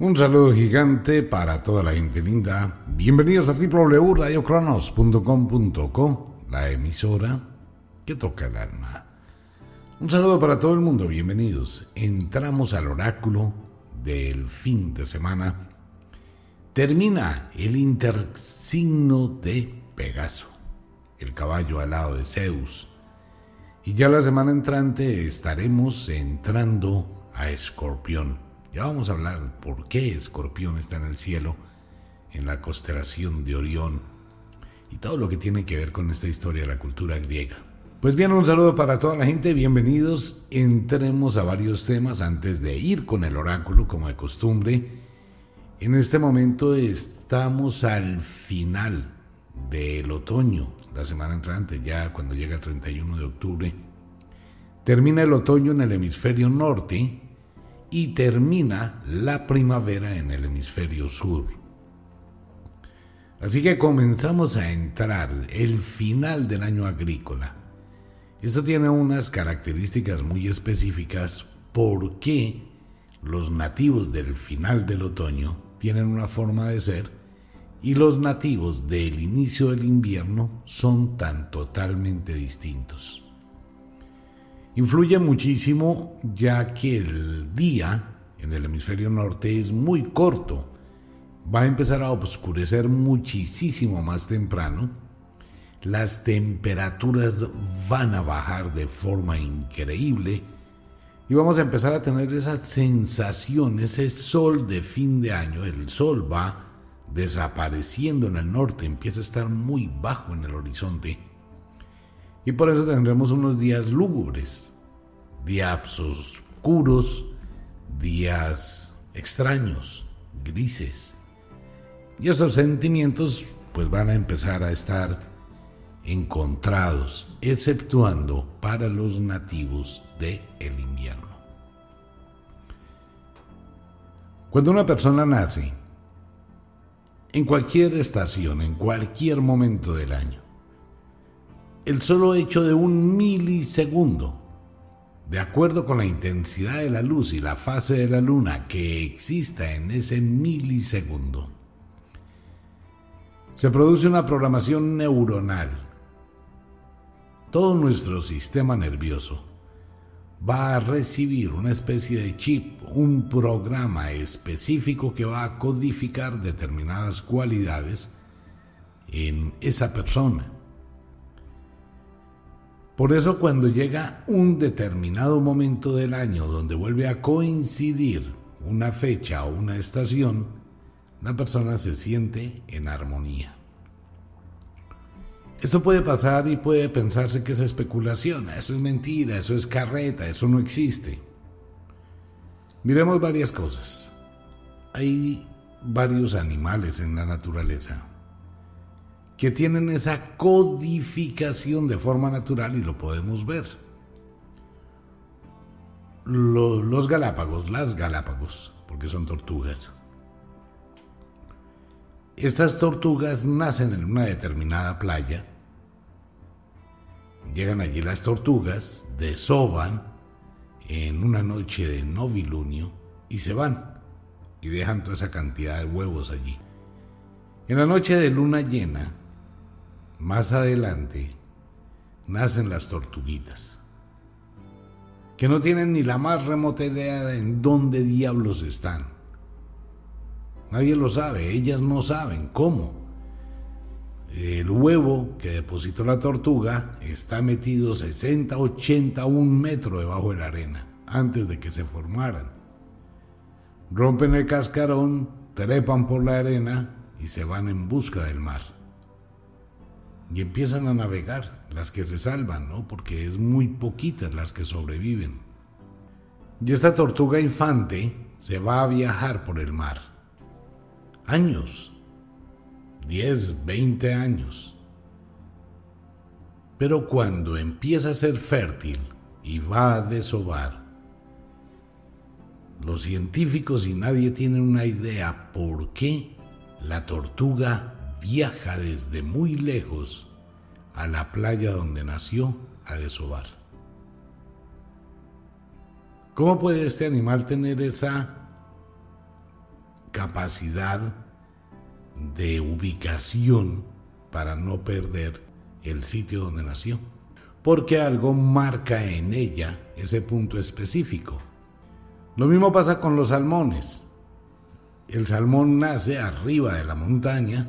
Un saludo gigante para toda la gente linda. Bienvenidos a www.radiocronos.com.co, la emisora que toca el alma. Un saludo para todo el mundo, bienvenidos. Entramos al oráculo del fin de semana. Termina el intersigno de Pegaso, el caballo alado de Zeus. Y ya la semana entrante estaremos entrando a Escorpión ya vamos a hablar por qué Escorpión está en el cielo, en la constelación de Orión y todo lo que tiene que ver con esta historia de la cultura griega. Pues bien, un saludo para toda la gente, bienvenidos. Entremos a varios temas antes de ir con el oráculo como de costumbre. En este momento estamos al final del otoño, la semana entrante, ya cuando llega el 31 de octubre. Termina el otoño en el hemisferio norte y termina la primavera en el hemisferio sur. Así que comenzamos a entrar el final del año agrícola. Esto tiene unas características muy específicas porque los nativos del final del otoño tienen una forma de ser y los nativos del inicio del invierno son tan totalmente distintos influye muchísimo ya que el día en el hemisferio norte es muy corto. Va a empezar a oscurecer muchísimo más temprano. Las temperaturas van a bajar de forma increíble y vamos a empezar a tener esa sensación, ese sol de fin de año. El sol va desapareciendo en el norte, empieza a estar muy bajo en el horizonte y por eso tendremos unos días lúgubres, días oscuros, días extraños, grises. Y estos sentimientos pues van a empezar a estar encontrados, exceptuando para los nativos del el invierno. Cuando una persona nace, en cualquier estación, en cualquier momento del año, el solo hecho de un milisegundo, de acuerdo con la intensidad de la luz y la fase de la luna que exista en ese milisegundo, se produce una programación neuronal. Todo nuestro sistema nervioso va a recibir una especie de chip, un programa específico que va a codificar determinadas cualidades en esa persona por eso cuando llega un determinado momento del año donde vuelve a coincidir una fecha o una estación, la persona se siente en armonía. Esto puede pasar y puede pensarse que es especulación, eso es mentira, eso es carreta, eso no existe. Miremos varias cosas. Hay varios animales en la naturaleza que tienen esa codificación de forma natural y lo podemos ver. Los, Galápagos, las Galápagos, porque son tortugas. Estas tortugas nacen en una determinada playa. Llegan allí las tortugas, desoban en una noche de novilunio y se van y dejan toda esa cantidad de huevos allí. En la noche de luna llena, más adelante nacen las tortuguitas, que no tienen ni la más remota idea de en dónde diablos están. Nadie lo sabe, ellas no saben cómo. El huevo que depositó la tortuga está metido 60, 80, un metro debajo de la arena antes de que se formaran. Rompen el cascarón, trepan por la arena y se van en busca del mar y empiezan a navegar, las que se salvan, ¿no? Porque es muy poquitas las que sobreviven. Y esta tortuga infante se va a viajar por el mar. Años. 10, 20 años. Pero cuando empieza a ser fértil y va a desovar, los científicos y nadie tienen una idea por qué la tortuga viaja desde muy lejos a la playa donde nació a desovar. ¿Cómo puede este animal tener esa capacidad de ubicación para no perder el sitio donde nació, porque algo marca en ella ese punto específico. Lo mismo pasa con los salmones. El salmón nace arriba de la montaña,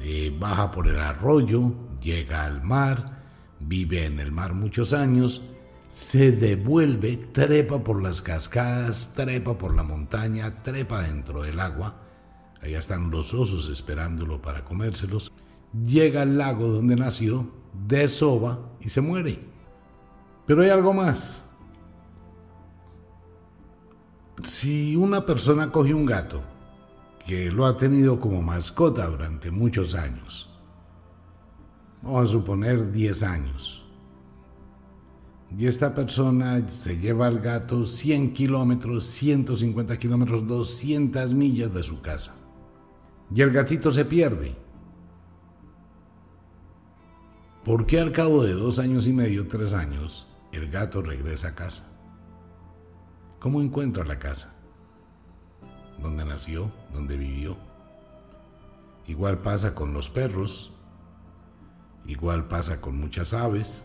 eh, baja por el arroyo, llega al mar, vive en el mar muchos años, se devuelve, trepa por las cascadas, trepa por la montaña, trepa dentro del agua. Allá están los osos esperándolo para comérselos llega al lago donde nació, desova y se muere. Pero hay algo más. Si una persona coge un gato que lo ha tenido como mascota durante muchos años, vamos a suponer 10 años, y esta persona se lleva al gato 100 kilómetros, 150 kilómetros, 200 millas de su casa, y el gatito se pierde, ¿Por qué al cabo de dos años y medio, tres años, el gato regresa a casa? ¿Cómo encuentra la casa? ¿Dónde nació? ¿Dónde vivió? Igual pasa con los perros, igual pasa con muchas aves,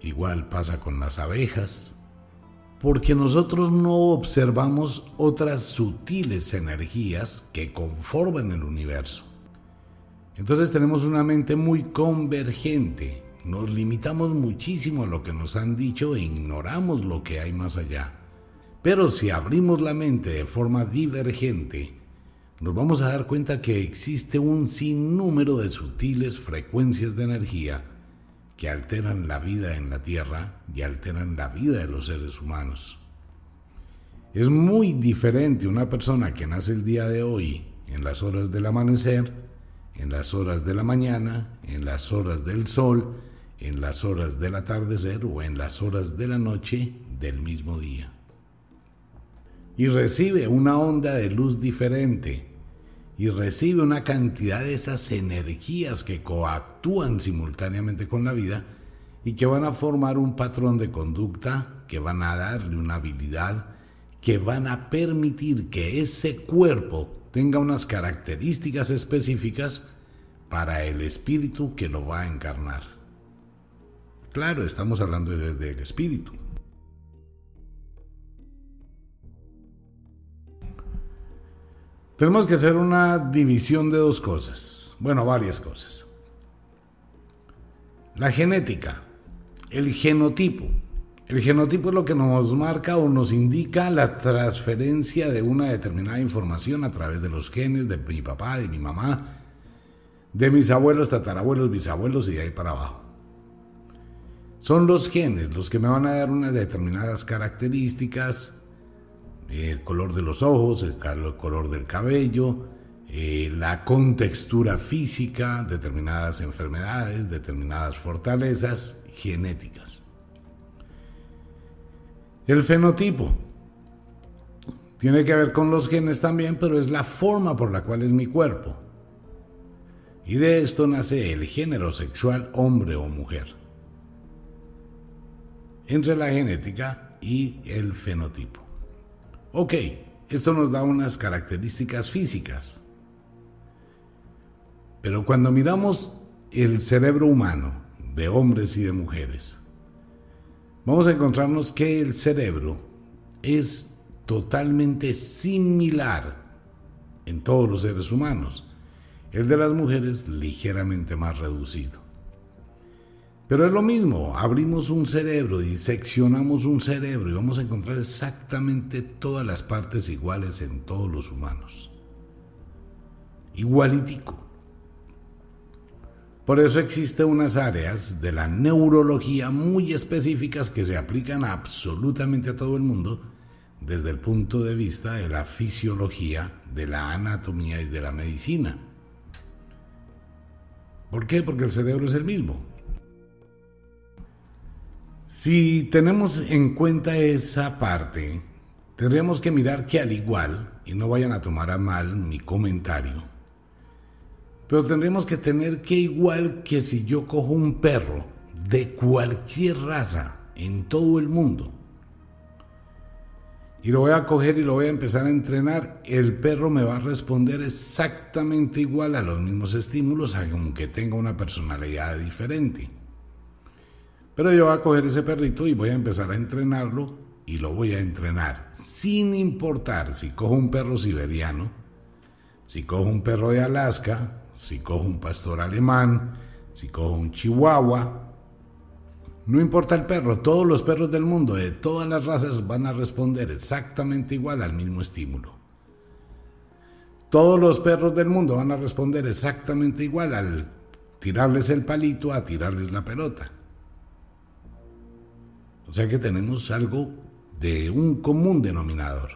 igual pasa con las abejas, porque nosotros no observamos otras sutiles energías que conforman el universo. Entonces tenemos una mente muy convergente. Nos limitamos muchísimo a lo que nos han dicho e ignoramos lo que hay más allá. Pero si abrimos la mente de forma divergente, nos vamos a dar cuenta que existe un sinnúmero de sutiles frecuencias de energía que alteran la vida en la Tierra y alteran la vida de los seres humanos. Es muy diferente una persona que nace el día de hoy en las horas del amanecer en las horas de la mañana, en las horas del sol, en las horas del atardecer o en las horas de la noche del mismo día. Y recibe una onda de luz diferente y recibe una cantidad de esas energías que coactúan simultáneamente con la vida y que van a formar un patrón de conducta, que van a darle una habilidad, que van a permitir que ese cuerpo tenga unas características específicas para el espíritu que lo va a encarnar. Claro, estamos hablando del espíritu. Tenemos que hacer una división de dos cosas, bueno, varias cosas. La genética, el genotipo. El genotipo es lo que nos marca o nos indica la transferencia de una determinada información a través de los genes de mi papá, de mi mamá, de mis abuelos, tatarabuelos, bisabuelos y de ahí para abajo. Son los genes los que me van a dar unas determinadas características, el color de los ojos, el color del cabello, eh, la contextura física, determinadas enfermedades, determinadas fortalezas genéticas. El fenotipo tiene que ver con los genes también, pero es la forma por la cual es mi cuerpo. Y de esto nace el género sexual hombre o mujer. Entre la genética y el fenotipo. Ok, esto nos da unas características físicas. Pero cuando miramos el cerebro humano de hombres y de mujeres, vamos a encontrarnos que el cerebro es totalmente similar en todos los seres humanos. El de las mujeres ligeramente más reducido. Pero es lo mismo, abrimos un cerebro, diseccionamos un cerebro y vamos a encontrar exactamente todas las partes iguales en todos los humanos. Igualitico. Por eso existen unas áreas de la neurología muy específicas que se aplican absolutamente a todo el mundo desde el punto de vista de la fisiología, de la anatomía y de la medicina. ¿Por qué? Porque el cerebro es el mismo. Si tenemos en cuenta esa parte, tendríamos que mirar que al igual, y no vayan a tomar a mal mi comentario, pero tendríamos que tener que igual que si yo cojo un perro de cualquier raza en todo el mundo y lo voy a coger y lo voy a empezar a entrenar, el perro me va a responder exactamente igual a los mismos estímulos, aunque tenga una personalidad diferente. Pero yo voy a coger ese perrito y voy a empezar a entrenarlo y lo voy a entrenar sin importar si cojo un perro siberiano, si cojo un perro de Alaska, si cojo un pastor alemán, si cojo un chihuahua, no importa el perro, todos los perros del mundo, de todas las razas, van a responder exactamente igual al mismo estímulo. Todos los perros del mundo van a responder exactamente igual al tirarles el palito a tirarles la pelota. O sea que tenemos algo de un común denominador.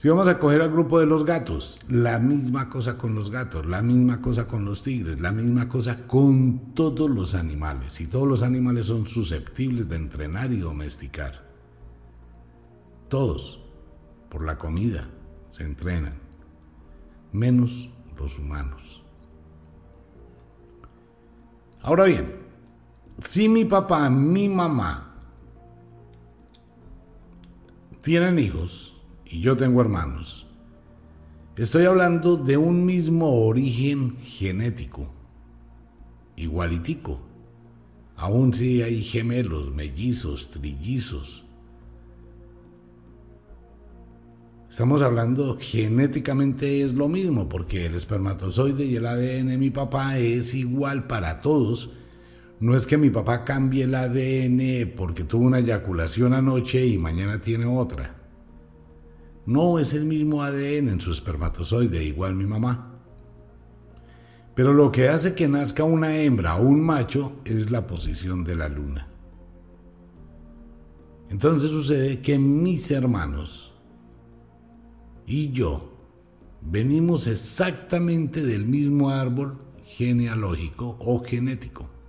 Si vamos a coger al grupo de los gatos, la misma cosa con los gatos, la misma cosa con los tigres, la misma cosa con todos los animales. Y todos los animales son susceptibles de entrenar y domesticar. Todos, por la comida, se entrenan, menos los humanos. Ahora bien, si mi papá, mi mamá tienen hijos, y yo tengo hermanos. Estoy hablando de un mismo origen genético, igualitico. Aún si hay gemelos, mellizos, trillizos. Estamos hablando genéticamente es lo mismo, porque el espermatozoide y el ADN de mi papá es igual para todos. No es que mi papá cambie el ADN porque tuvo una eyaculación anoche y mañana tiene otra. No es el mismo ADN en su espermatozoide, igual mi mamá. Pero lo que hace que nazca una hembra o un macho es la posición de la luna. Entonces sucede que mis hermanos y yo venimos exactamente del mismo árbol genealógico o genético.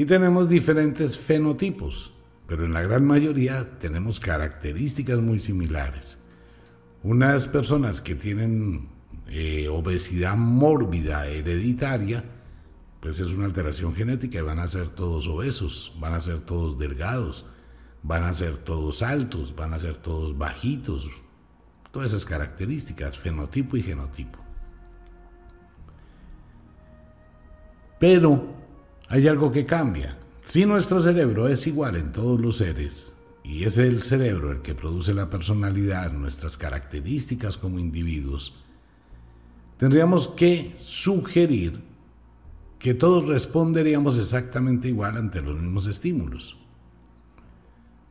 Y tenemos diferentes fenotipos pero en la gran mayoría tenemos características muy similares. Unas personas que tienen eh, obesidad mórbida hereditaria, pues es una alteración genética y van a ser todos obesos, van a ser todos delgados, van a ser todos altos, van a ser todos bajitos. Todas esas características, fenotipo y genotipo. Pero hay algo que cambia. Si nuestro cerebro es igual en todos los seres, y es el cerebro el que produce la personalidad, nuestras características como individuos, tendríamos que sugerir que todos responderíamos exactamente igual ante los mismos estímulos.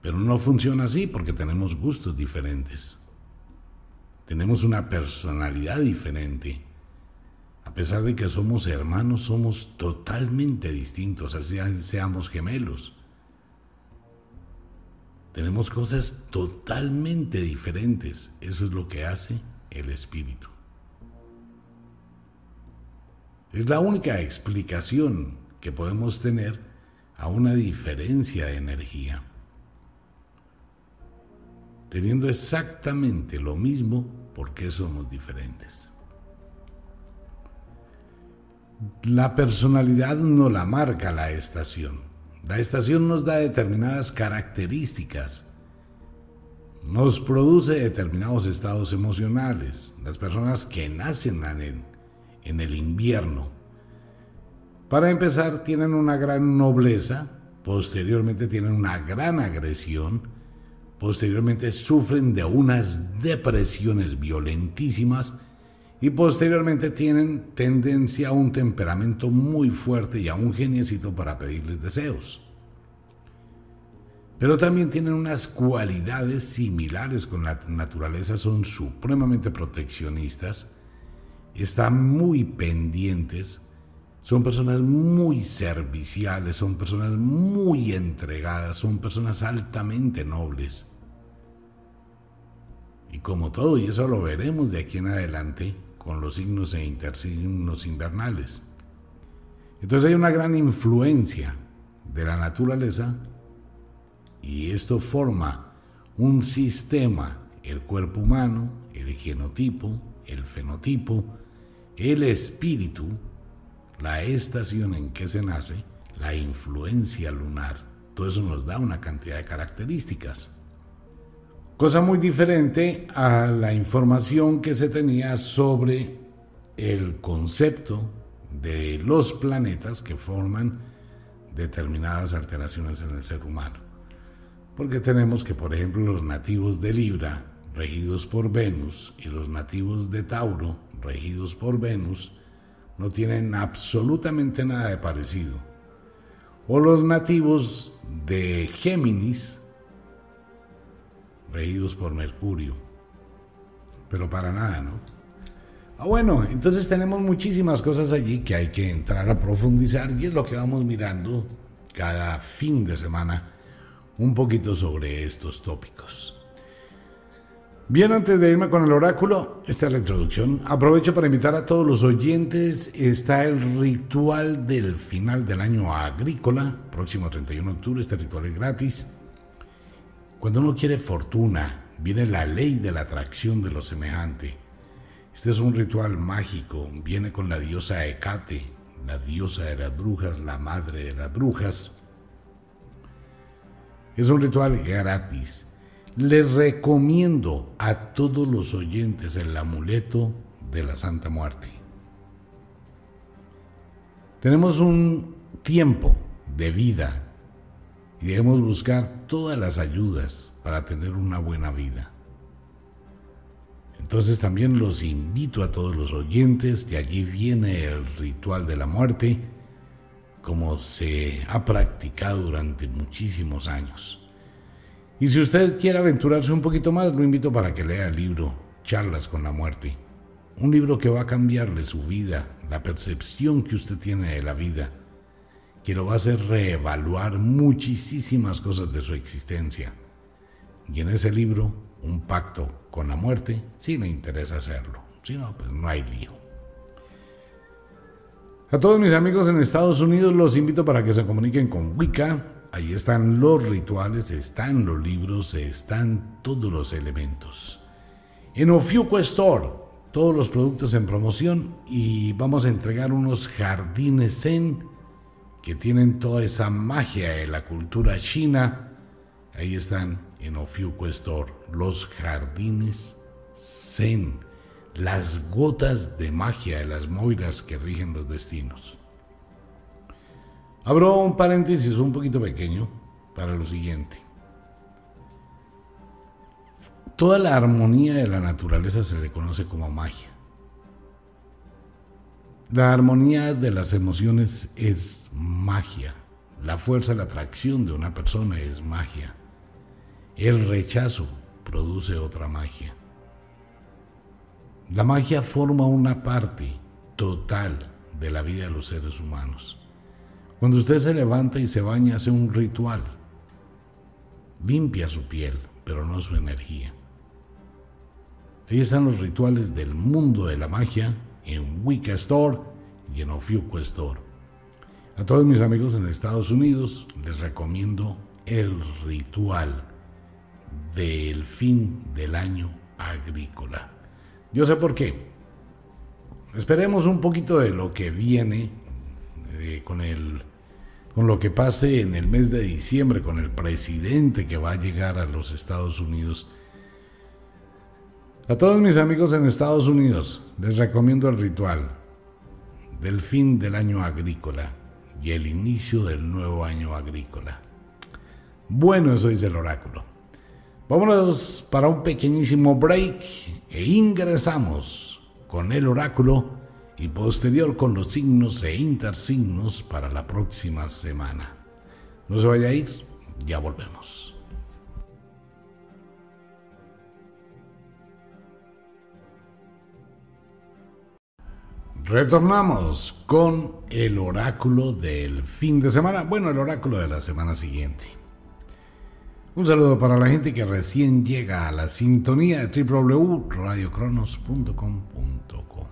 Pero no funciona así porque tenemos gustos diferentes. Tenemos una personalidad diferente. Pesar de que somos hermanos, somos totalmente distintos, así seamos gemelos. Tenemos cosas totalmente diferentes. Eso es lo que hace el espíritu. Es la única explicación que podemos tener a una diferencia de energía. Teniendo exactamente lo mismo, ¿por qué somos diferentes? La personalidad no la marca la estación. La estación nos da determinadas características, nos produce determinados estados emocionales. Las personas que nacen en, en el invierno, para empezar, tienen una gran nobleza, posteriormente tienen una gran agresión, posteriormente sufren de unas depresiones violentísimas, y posteriormente tienen tendencia a un temperamento muy fuerte y a un geniecito para pedirles deseos. Pero también tienen unas cualidades similares con la naturaleza, son supremamente proteccionistas, están muy pendientes, son personas muy serviciales, son personas muy entregadas, son personas altamente nobles. Y como todo, y eso lo veremos de aquí en adelante, con los signos e intersignos invernales. Entonces hay una gran influencia de la naturaleza y esto forma un sistema, el cuerpo humano, el genotipo, el fenotipo, el espíritu, la estación en que se nace, la influencia lunar, todo eso nos da una cantidad de características. Cosa muy diferente a la información que se tenía sobre el concepto de los planetas que forman determinadas alteraciones en el ser humano. Porque tenemos que, por ejemplo, los nativos de Libra, regidos por Venus, y los nativos de Tauro, regidos por Venus, no tienen absolutamente nada de parecido. O los nativos de Géminis, regidos por Mercurio. Pero para nada, ¿no? Ah, bueno, entonces tenemos muchísimas cosas allí que hay que entrar a profundizar y es lo que vamos mirando cada fin de semana un poquito sobre estos tópicos. Bien, antes de irme con el oráculo, esta es la introducción. Aprovecho para invitar a todos los oyentes. Está el ritual del final del año agrícola, próximo 31 de octubre. Este ritual es gratis. Cuando uno quiere fortuna, viene la ley de la atracción de lo semejante. Este es un ritual mágico, viene con la diosa Hecate, la diosa de las brujas, la madre de las brujas. Es un ritual gratis. Les recomiendo a todos los oyentes el amuleto de la Santa Muerte. Tenemos un tiempo de vida y debemos buscar todas las ayudas para tener una buena vida. Entonces también los invito a todos los oyentes, de allí viene el ritual de la muerte, como se ha practicado durante muchísimos años. Y si usted quiere aventurarse un poquito más, lo invito para que lea el libro Charlas con la muerte. Un libro que va a cambiarle su vida, la percepción que usted tiene de la vida que lo va a hacer reevaluar muchísimas cosas de su existencia. Y en ese libro, un pacto con la muerte, sí le interesa hacerlo. Si no, pues no hay lío. A todos mis amigos en Estados Unidos los invito para que se comuniquen con Wicca. Ahí están los rituales, están los libros, están todos los elementos. En Ofiuco Store, todos los productos en promoción y vamos a entregar unos jardines en que tienen toda esa magia de la cultura china, ahí están en Ofiuco Store, los jardines zen, las gotas de magia de las moiras que rigen los destinos. Abro un paréntesis un poquito pequeño para lo siguiente. Toda la armonía de la naturaleza se le conoce como magia. La armonía de las emociones es magia. La fuerza, la atracción de una persona es magia. El rechazo produce otra magia. La magia forma una parte total de la vida de los seres humanos. Cuando usted se levanta y se baña, hace un ritual. Limpia su piel, pero no su energía. Ahí están los rituales del mundo de la magia en Wicca Store y en Ofiuco Store. A todos mis amigos en Estados Unidos les recomiendo el ritual del fin del año agrícola. Yo sé por qué. Esperemos un poquito de lo que viene eh, con el con lo que pase en el mes de diciembre con el presidente que va a llegar a los Estados Unidos a todos mis amigos en Estados Unidos les recomiendo el ritual del fin del año agrícola y el inicio del nuevo año agrícola. Bueno, eso dice el oráculo. Vámonos para un pequeñísimo break e ingresamos con el oráculo y posterior con los signos e intersignos para la próxima semana. No se vaya a ir, ya volvemos. Retornamos con el oráculo del fin de semana, bueno, el oráculo de la semana siguiente. Un saludo para la gente que recién llega a la sintonía de www.radiocronos.com.co.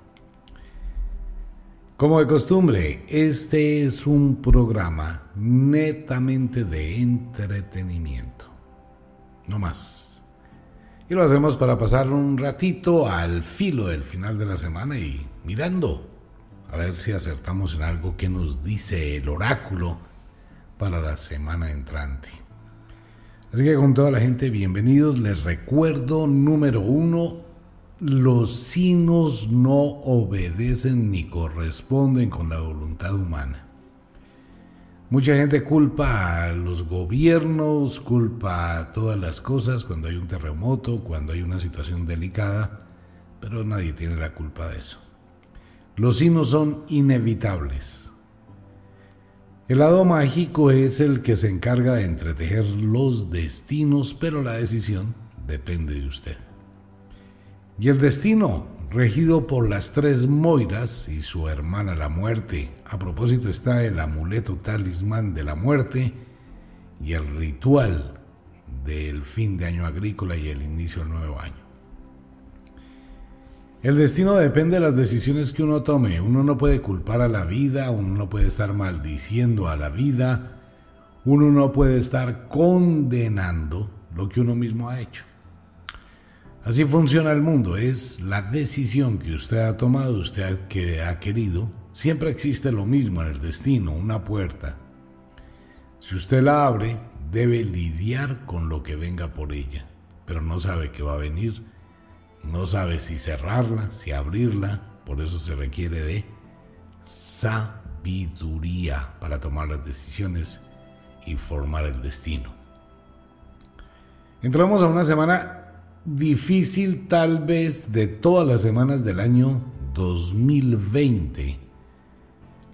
Como de costumbre, este es un programa netamente de entretenimiento. No más. Y lo hacemos para pasar un ratito al filo del final de la semana y mirando a ver si acertamos en algo que nos dice el oráculo para la semana entrante. Así que con toda la gente, bienvenidos. Les recuerdo, número uno, los signos no obedecen ni corresponden con la voluntad humana. Mucha gente culpa a los gobiernos, culpa a todas las cosas cuando hay un terremoto, cuando hay una situación delicada, pero nadie tiene la culpa de eso. Los signos son inevitables. El lado mágico es el que se encarga de entretejer los destinos, pero la decisión depende de usted. Y el destino, regido por las tres Moiras y su hermana la muerte. A propósito está el amuleto talismán de la muerte y el ritual del fin de año agrícola y el inicio del nuevo año. El destino depende de las decisiones que uno tome. Uno no puede culpar a la vida, uno no puede estar maldiciendo a la vida, uno no puede estar condenando lo que uno mismo ha hecho. Así funciona el mundo, es la decisión que usted ha tomado, usted que ha querido. Siempre existe lo mismo en el destino, una puerta. Si usted la abre, debe lidiar con lo que venga por ella, pero no sabe qué va a venir no sabe si cerrarla, si abrirla, por eso se requiere de sabiduría para tomar las decisiones y formar el destino. Entramos a una semana difícil tal vez de todas las semanas del año 2020.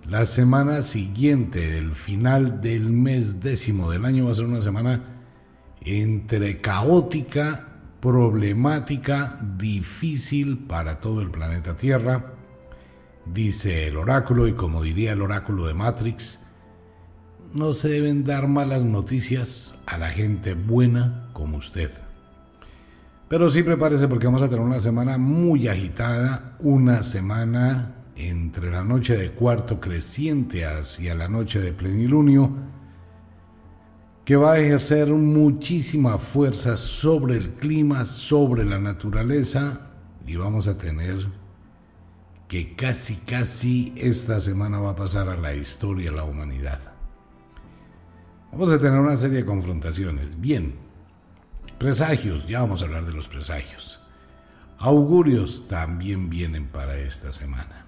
La semana siguiente, el final del mes décimo del año, va a ser una semana entre caótica problemática, difícil para todo el planeta Tierra, dice el oráculo, y como diría el oráculo de Matrix, no se deben dar malas noticias a la gente buena como usted. Pero sí prepárese porque vamos a tener una semana muy agitada, una semana entre la noche de cuarto creciente hacia la noche de plenilunio, que va a ejercer muchísima fuerza sobre el clima, sobre la naturaleza y vamos a tener que casi, casi esta semana va a pasar a la historia de la humanidad. Vamos a tener una serie de confrontaciones. Bien, presagios, ya vamos a hablar de los presagios. Augurios también vienen para esta semana.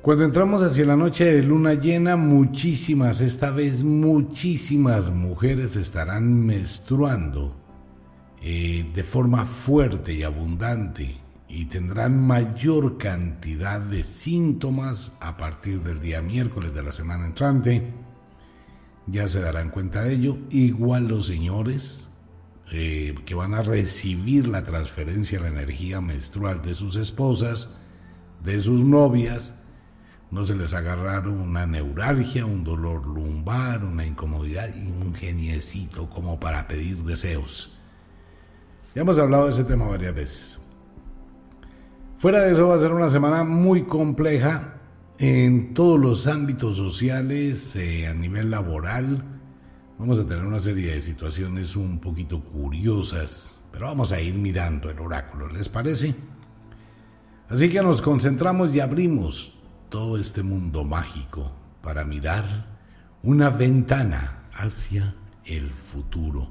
Cuando entramos hacia la noche de luna llena, muchísimas, esta vez muchísimas mujeres estarán menstruando eh, de forma fuerte y abundante y tendrán mayor cantidad de síntomas a partir del día miércoles de la semana entrante. Ya se darán cuenta de ello. Igual los señores eh, que van a recibir la transferencia de la energía menstrual de sus esposas, de sus novias, no se les agarraron una neuralgia, un dolor lumbar, una incomodidad y un geniecito como para pedir deseos. Ya hemos hablado de ese tema varias veces. Fuera de eso va a ser una semana muy compleja en todos los ámbitos sociales, eh, a nivel laboral. Vamos a tener una serie de situaciones un poquito curiosas, pero vamos a ir mirando el oráculo, ¿les parece? Así que nos concentramos y abrimos todo este mundo mágico para mirar una ventana hacia el futuro,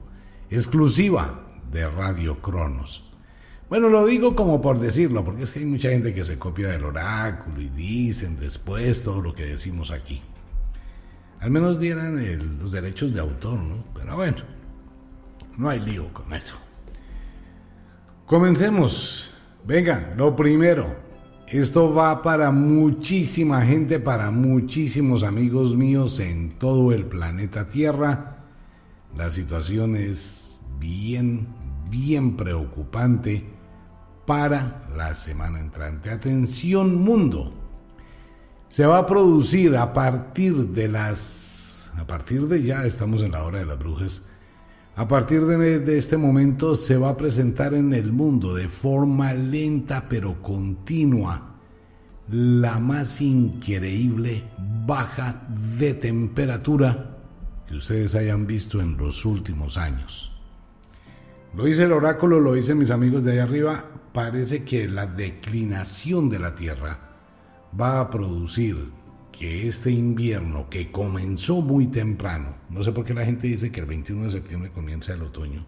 exclusiva de Radio Cronos. Bueno, lo digo como por decirlo, porque es que hay mucha gente que se copia del oráculo y dicen después todo lo que decimos aquí. Al menos dieran los derechos de autor, ¿no? Pero bueno, no hay lío con eso. Comencemos. Venga, lo primero, esto va para muchísima gente, para muchísimos amigos míos en todo el planeta Tierra. La situación es bien, bien preocupante para la semana entrante. Atención mundo. Se va a producir a partir de las... A partir de ya estamos en la hora de las brujas a partir de, este momento se va a presentar en el mundo de forma lenta pero continua la más increíble baja de temperatura que ustedes hayan visto en los últimos años. Lo dice el oráculo, lo dicen mis amigos de ahí arriba, parece que la declinación de la Tierra va a producir que este invierno que comenzó muy temprano, no sé por qué la gente dice que el 21 de septiembre comienza el otoño.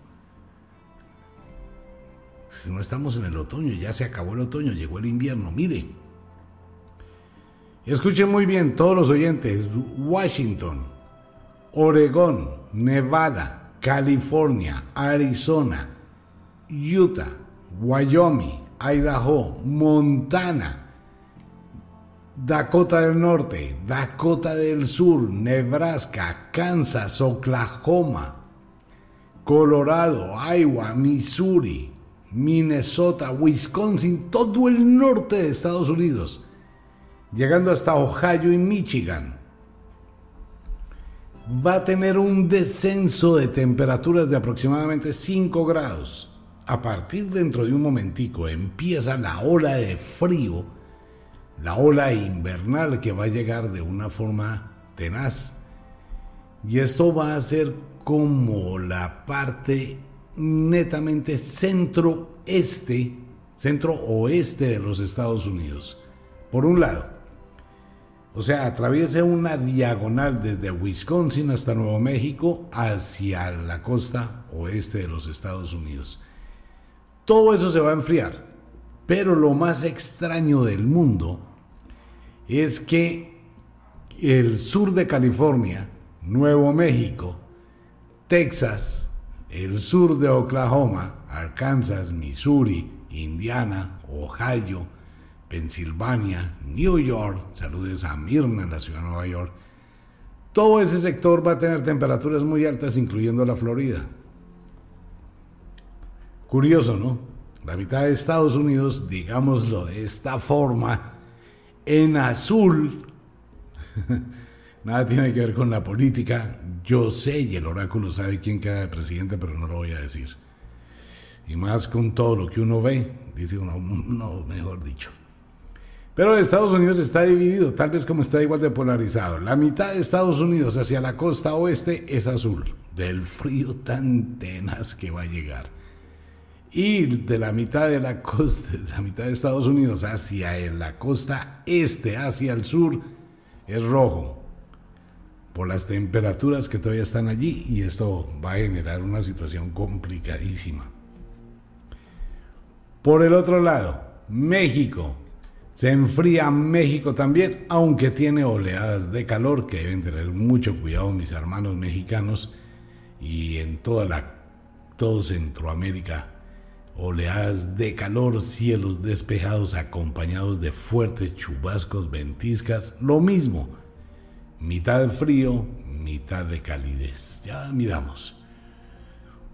Si no estamos en el otoño, ya se acabó el otoño, llegó el invierno, mire. Escuchen muy bien todos los oyentes, Washington, Oregón, Nevada, California, Arizona, Utah, Wyoming, Idaho, Montana, Dakota del Norte, Dakota del Sur, Nebraska, Kansas, Oklahoma, Colorado, Iowa, Missouri, Minnesota, Wisconsin, todo el norte de Estados Unidos, llegando hasta Ohio y Michigan. Va a tener un descenso de temperaturas de aproximadamente 5 grados. A partir dentro de un momentico empieza la ola de frío, la ola invernal que va a llegar de una forma tenaz. Y esto va a ser como la parte netamente centro-este, centro-oeste de los Estados Unidos. Por un lado, o sea, atraviesa una diagonal desde Wisconsin hasta Nuevo México hacia la costa oeste de los Estados Unidos. Todo eso se va a enfriar. Pero lo más extraño del mundo es que el sur de California, Nuevo México, Texas, el sur de Oklahoma, Arkansas, Missouri, Indiana, Ohio, Pensilvania, New York, saludes a Mirna en la ciudad de Nueva York, todo ese sector va a tener temperaturas muy altas, incluyendo la Florida. Curioso, ¿no? La mitad de Estados Unidos, digámoslo de esta forma, en azul, nada tiene que ver con la política, yo sé y el oráculo sabe quién queda de presidente, pero no lo voy a decir. Y más con todo lo que uno ve, dice uno, no, mejor dicho. Pero Estados Unidos está dividido, tal vez como está igual de polarizado. La mitad de Estados Unidos hacia la costa oeste es azul, del frío tan tenaz que va a llegar. Y de la mitad de la costa, de la mitad de Estados Unidos hacia la costa este, hacia el sur, es rojo por las temperaturas que todavía están allí y esto va a generar una situación complicadísima. Por el otro lado, México. Se enfría México también, aunque tiene oleadas de calor que deben tener mucho cuidado mis hermanos mexicanos y en toda la todo Centroamérica oleadas de calor, cielos despejados acompañados de fuertes chubascos, ventiscas, lo mismo mitad de frío, mitad de calidez. Ya miramos.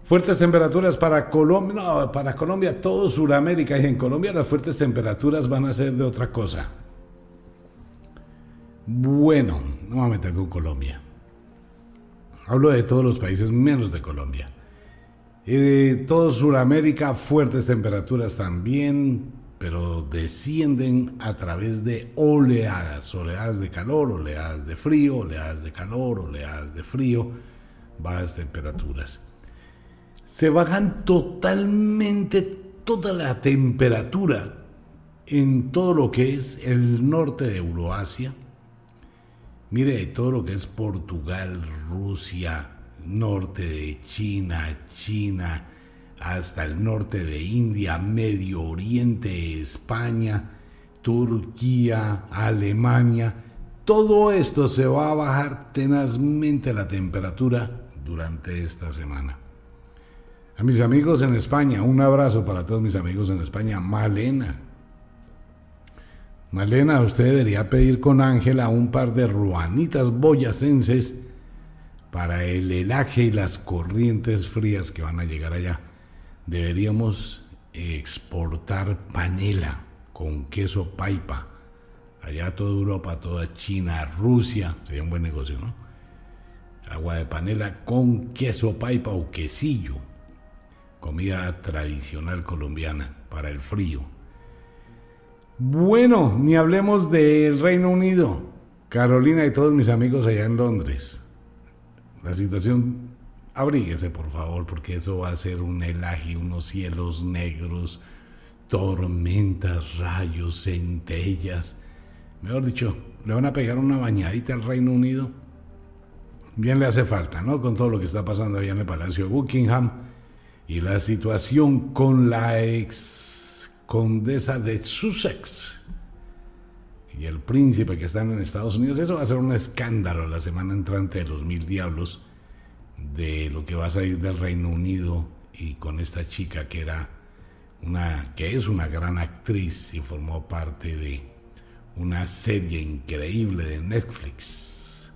Fuertes temperaturas para Colombia, no, para Colombia, todo Sudamérica y en Colombia las fuertes temperaturas van a ser de otra cosa. Bueno, no me meter con Colombia. Hablo de todos los países menos de Colombia. Eh, todo Sudamérica, fuertes temperaturas también, pero descienden a través de oleadas, oleadas de calor, oleadas de frío, oleadas de calor, oleadas de frío, bajas temperaturas. Se bajan totalmente toda la temperatura en todo lo que es el norte de Euroasia. Mire, todo lo que es Portugal, Rusia, norte de China, China, hasta el norte de India, Medio Oriente, España, Turquía, Alemania. Todo esto se va a bajar tenazmente la temperatura durante esta semana. A mis amigos en España, un abrazo para todos mis amigos en España. Malena. Malena, usted debería pedir con Ángela un par de ruanitas boyacenses para el helaje y las corrientes frías que van a llegar allá deberíamos exportar panela con queso paipa allá toda Europa, toda China, Rusia, sería un buen negocio, ¿no? Agua de panela con queso paipa o quesillo, comida tradicional colombiana para el frío. Bueno, ni hablemos del Reino Unido, Carolina y todos mis amigos allá en Londres. La situación abríguese por favor, porque eso va a ser un helaje, unos cielos negros, tormentas, rayos, centellas, Mejor dicho, le van a pegar una bañadita al Reino Unido. Bien le hace falta, ¿no? Con todo lo que está pasando allá en el Palacio de Buckingham y la situación con la ex condesa de Sussex y el príncipe que están en Estados Unidos. Eso va a ser un escándalo la semana entrante de los mil diablos de lo que va a salir del Reino Unido y con esta chica que era una que es una gran actriz y formó parte de una serie increíble de Netflix.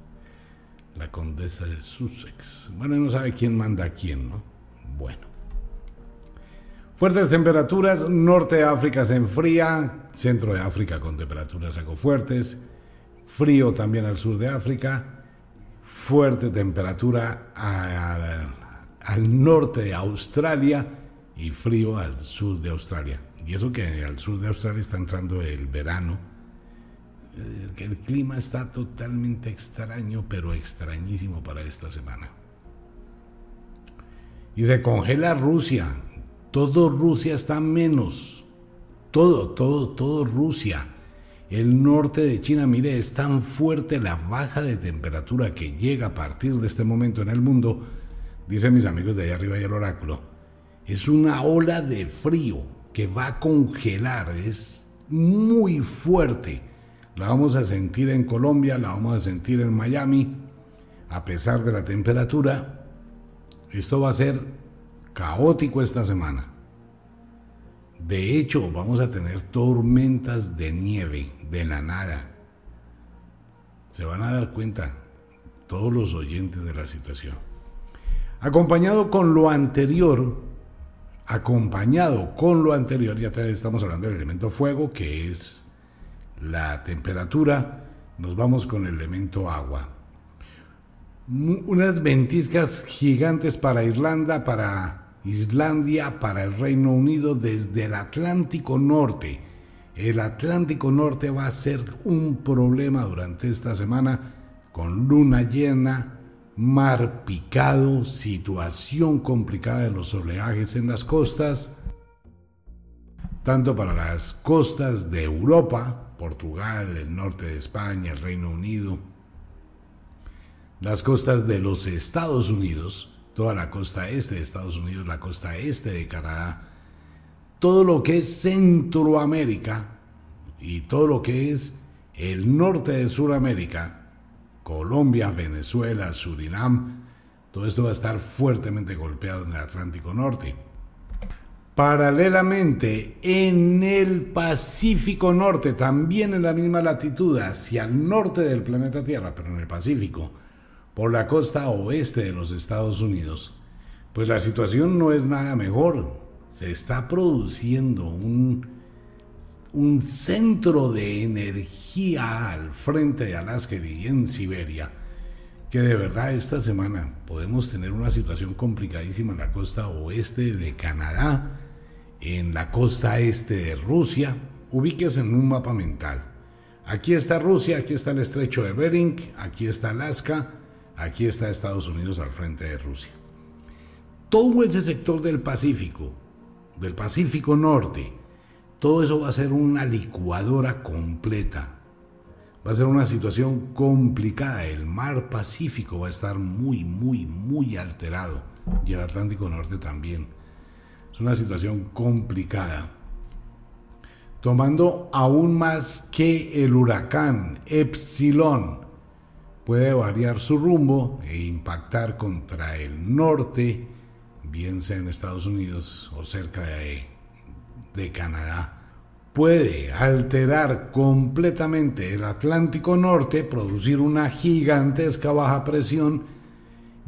La condesa de Sussex. Bueno, no sabe quién manda a quién, ¿no? Bueno. Fuertes temperaturas, norte de África se enfría, centro de África con temperaturas algo fuertes, frío también al sur de África, fuerte temperatura al norte de Australia y frío al sur de Australia. Y eso que al sur de Australia está entrando el verano, eh, el clima está totalmente extraño, pero extrañísimo para esta semana. Y se congela Rusia, todo Rusia está menos. Todo, todo, todo Rusia. El norte de China, mire, es tan fuerte la baja de temperatura que llega a partir de este momento en el mundo, dicen mis amigos de allá arriba y el oráculo. Es una ola de frío que va a congelar, es muy fuerte. La vamos a sentir en Colombia, la vamos a sentir en Miami, a pesar de la temperatura. Esto va a ser caótico esta semana. De hecho, vamos a tener tormentas de nieve de la nada. Se van a dar cuenta todos los oyentes de la situación. Acompañado con lo anterior, acompañado con lo anterior, ya estamos hablando del elemento fuego, que es la temperatura, nos vamos con el elemento agua unas ventiscas gigantes para Irlanda, para Islandia, para el Reino Unido desde el Atlántico Norte. El Atlántico Norte va a ser un problema durante esta semana con luna llena, mar picado, situación complicada de los oleajes en las costas, tanto para las costas de Europa, Portugal, el norte de España, el Reino Unido, las costas de los Estados Unidos, toda la costa este de Estados Unidos, la costa este de Canadá, todo lo que es Centroamérica y todo lo que es el norte de Sudamérica, Colombia, Venezuela, Surinam, todo esto va a estar fuertemente golpeado en el Atlántico Norte. Paralelamente, en el Pacífico Norte, también en la misma latitud, hacia el norte del planeta Tierra, pero en el Pacífico, por la costa oeste de los Estados Unidos, pues la situación no es nada mejor. Se está produciendo un, un centro de energía al frente de Alaska y en Siberia, que de verdad esta semana podemos tener una situación complicadísima en la costa oeste de Canadá, en la costa este de Rusia. Ubíquese en un mapa mental. Aquí está Rusia, aquí está el estrecho de Bering, aquí está Alaska, Aquí está Estados Unidos al frente de Rusia. Todo ese sector del Pacífico, del Pacífico Norte, todo eso va a ser una licuadora completa. Va a ser una situación complicada. El mar Pacífico va a estar muy, muy, muy alterado. Y el Atlántico Norte también. Es una situación complicada. Tomando aún más que el huracán Epsilon puede variar su rumbo e impactar contra el norte, bien sea en Estados Unidos o cerca de, de Canadá. Puede alterar completamente el Atlántico Norte, producir una gigantesca baja presión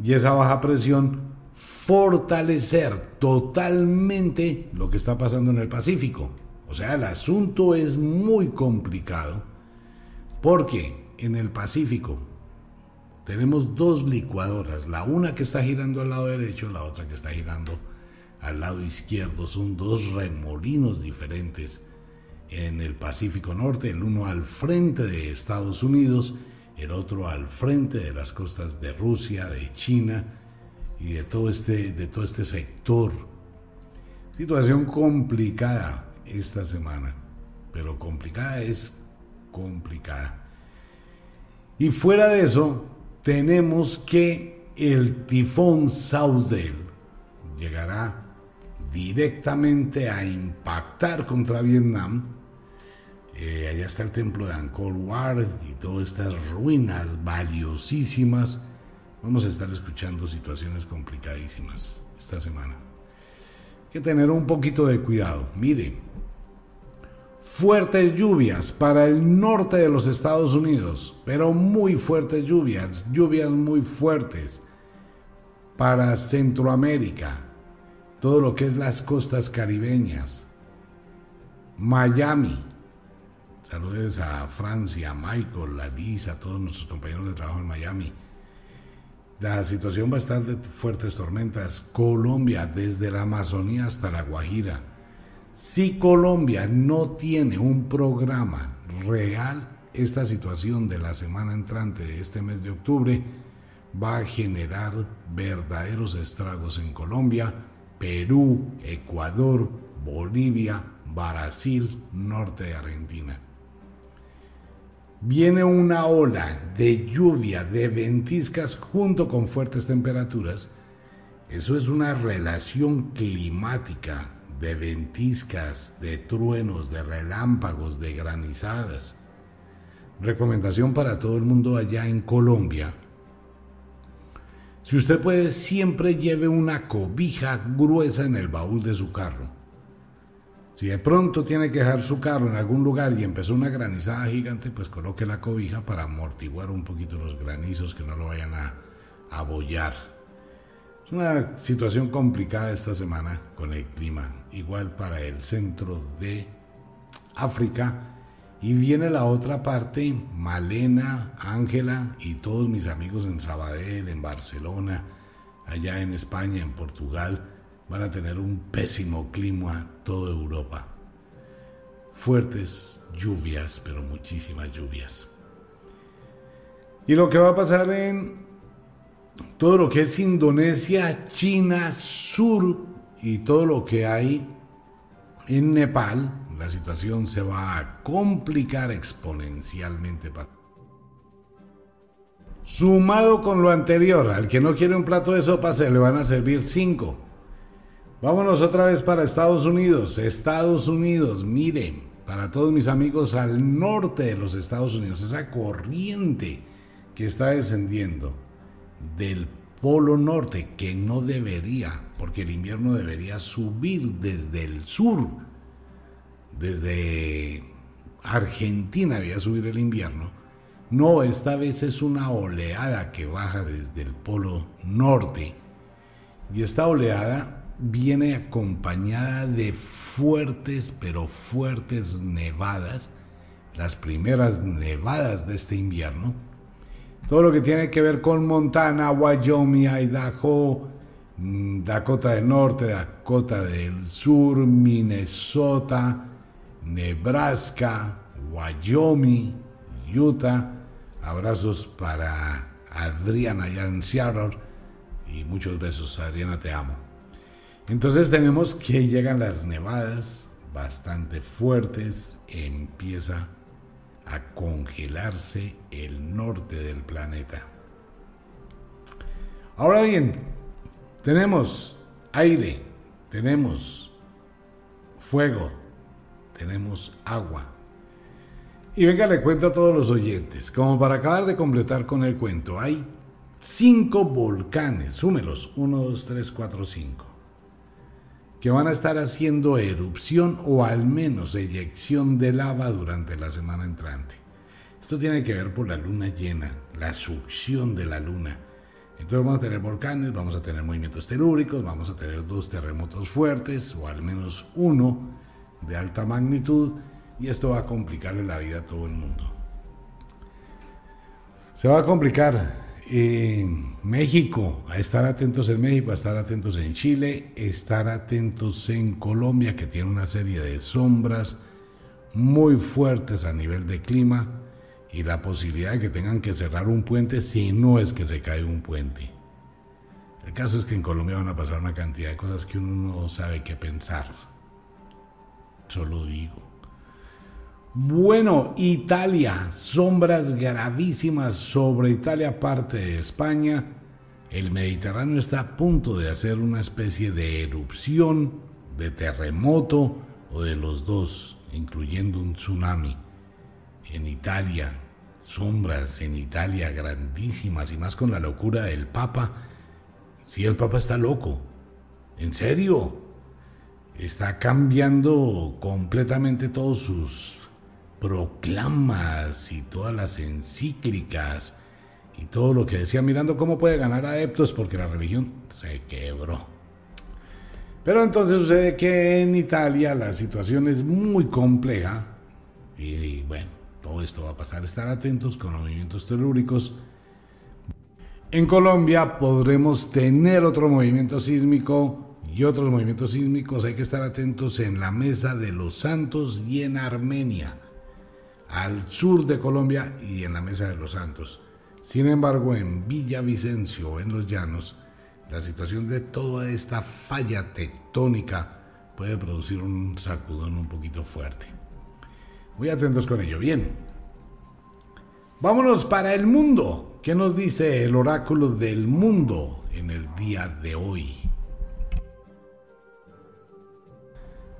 y esa baja presión fortalecer totalmente lo que está pasando en el Pacífico. O sea, el asunto es muy complicado porque en el Pacífico tenemos dos licuadoras, la una que está girando al lado derecho, la otra que está girando al lado izquierdo. Son dos remolinos diferentes en el Pacífico Norte, el uno al frente de Estados Unidos, el otro al frente de las costas de Rusia, de China y de todo este, de todo este sector. Situación complicada esta semana, pero complicada es complicada. Y fuera de eso, tenemos que el tifón Saudel llegará directamente a impactar contra Vietnam. Eh, allá está el templo de Angkor Wat y todas estas ruinas valiosísimas. Vamos a estar escuchando situaciones complicadísimas esta semana. Hay que tener un poquito de cuidado. Mire, fuertes lluvias para el norte de los Estados Unidos, pero muy fuertes lluvias, lluvias muy fuertes para Centroamérica, todo lo que es las costas caribeñas, Miami. Saludos a Francia, a Michael, a Liz, a todos nuestros compañeros de trabajo en Miami. La situación va a estar de fuertes tormentas. Colombia, desde la Amazonía hasta la Guajira. Si Colombia no tiene un programa real, esta situación de la semana entrante de este mes de octubre va a generar verdaderos estragos en Colombia, Perú, Ecuador, Bolivia, Brasil, norte de Argentina. Viene una ola de lluvia, de ventiscas junto con fuertes temperaturas. Eso es una relación climática de ventiscas, de truenos, de relámpagos, de granizadas. Recomendación para todo el mundo allá en Colombia si usted puede, siempre lleve una cobija gruesa en el baúl de su carro. Si de pronto tiene que dejar su carro en algún lugar y empezó una granizada gigante, pues coloque la cobija para amortiguar un poquito los granizos que no lo vayan a abollar. Es una situación complicada esta semana con el clima, igual para el centro de África y viene la otra parte, Malena, Ángela y todos mis amigos en Sabadell, en Barcelona, allá en España, en Portugal, van a tener un pésimo clima toda Europa. Fuertes lluvias, pero muchísimas lluvias. Y lo que va a pasar en todo lo que es Indonesia, China, Sur y todo lo que hay en Nepal, la situación se va a complicar exponencialmente. Sumado con lo anterior, al que no quiere un plato de sopa se le van a servir cinco. Vámonos otra vez para Estados Unidos. Estados Unidos, miren, para todos mis amigos al norte de los Estados Unidos, esa corriente que está descendiendo del polo norte, que no debería, porque el invierno debería subir desde el sur desde Argentina había subir el invierno. No, esta vez es una oleada que baja desde el polo norte. Y esta oleada viene acompañada de fuertes, pero fuertes nevadas, las primeras nevadas de este invierno. Todo lo que tiene que ver con Montana, Wyoming, Idaho, mm, Dakota del Norte, Dakota del Sur, Minnesota, Nebraska, Wyoming, Utah. Abrazos para Adriana en Seattle y muchos besos. Adriana, te amo. Entonces tenemos que llegan las nevadas bastante fuertes, empieza a congelarse el norte del planeta. Ahora bien, tenemos aire, tenemos fuego, tenemos agua. Y venga, le cuento a todos los oyentes, como para acabar de completar con el cuento, hay cinco volcanes, súmelos, 1, 2, 3, 4, 5, que van a estar haciendo erupción o al menos eyección de lava durante la semana entrante. Esto tiene que ver por la luna llena, la succión de la luna. Entonces vamos a tener volcanes, vamos a tener movimientos telúricos, vamos a tener dos terremotos fuertes o al menos uno de alta magnitud y esto va a complicarle la vida a todo el mundo. Se va a complicar en México, a estar atentos en México, a estar atentos en Chile, estar atentos en Colombia, que tiene una serie de sombras muy fuertes a nivel de clima y la posibilidad de que tengan que cerrar un puente si no es que se cae un puente. El caso es que en Colombia van a pasar una cantidad de cosas que uno no sabe qué pensar. Solo digo. Bueno, Italia, sombras gravísimas sobre Italia, parte de España. El Mediterráneo está a punto de hacer una especie de erupción, de terremoto o de los dos, incluyendo un tsunami. En Italia, sombras en Italia grandísimas y más con la locura del Papa. Si el Papa está loco, en serio, está cambiando completamente todos sus proclamas y todas las encíclicas y todo lo que decía mirando cómo puede ganar adeptos porque la religión se quebró. Pero entonces sucede que en Italia la situación es muy compleja y, bueno, todo esto va a pasar. Estar atentos con los movimientos telúricos. En Colombia podremos tener otro movimiento sísmico y otros movimientos sísmicos. Hay que estar atentos en la Mesa de los Santos y en Armenia al sur de Colombia y en la Mesa de los Santos. Sin embargo, en Villavicencio, en los llanos, la situación de toda esta falla tectónica puede producir un sacudón un poquito fuerte. Muy atentos con ello. Bien. Vámonos para el mundo. ¿Qué nos dice el oráculo del mundo en el día de hoy?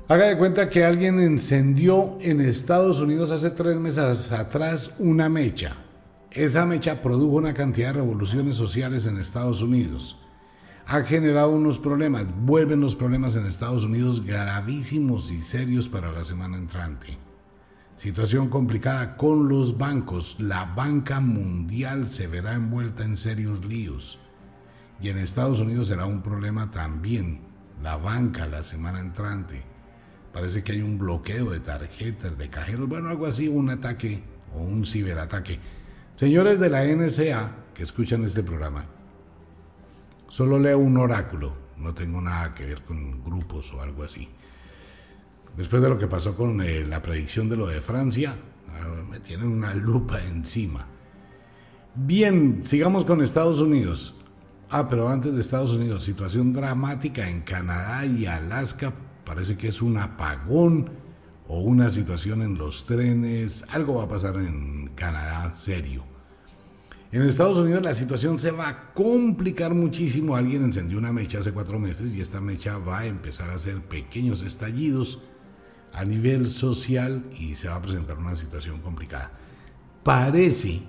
Haga de cuenta que alguien encendió en Estados Unidos hace tres meses atrás una mecha. Esa mecha produjo una cantidad de revoluciones sociales en Estados Unidos. Ha generado unos problemas, vuelven los problemas en Estados Unidos gravísimos y serios para la semana entrante. Situación complicada con los bancos. La banca mundial se verá envuelta en serios líos. Y en Estados Unidos será un problema también. La banca la semana entrante Parece que hay un bloqueo de tarjetas, de cajeros, bueno, algo así, un ataque o un ciberataque. Señores de la NSA que escuchan este programa, solo leo un oráculo, no tengo nada que ver con grupos o algo así. Después de lo que pasó con eh, la predicción de lo de Francia, ah, me tienen una lupa encima. Bien, sigamos con Estados Unidos. Ah, pero antes de Estados Unidos, situación dramática en Canadá y Alaska parece que es un apagón o una situación en los trenes, algo va a pasar en Canadá serio. En Estados Unidos la situación se va a complicar muchísimo. Alguien encendió una mecha hace cuatro meses y esta mecha va a empezar a hacer pequeños estallidos a nivel social y se va a presentar una situación complicada. Parece,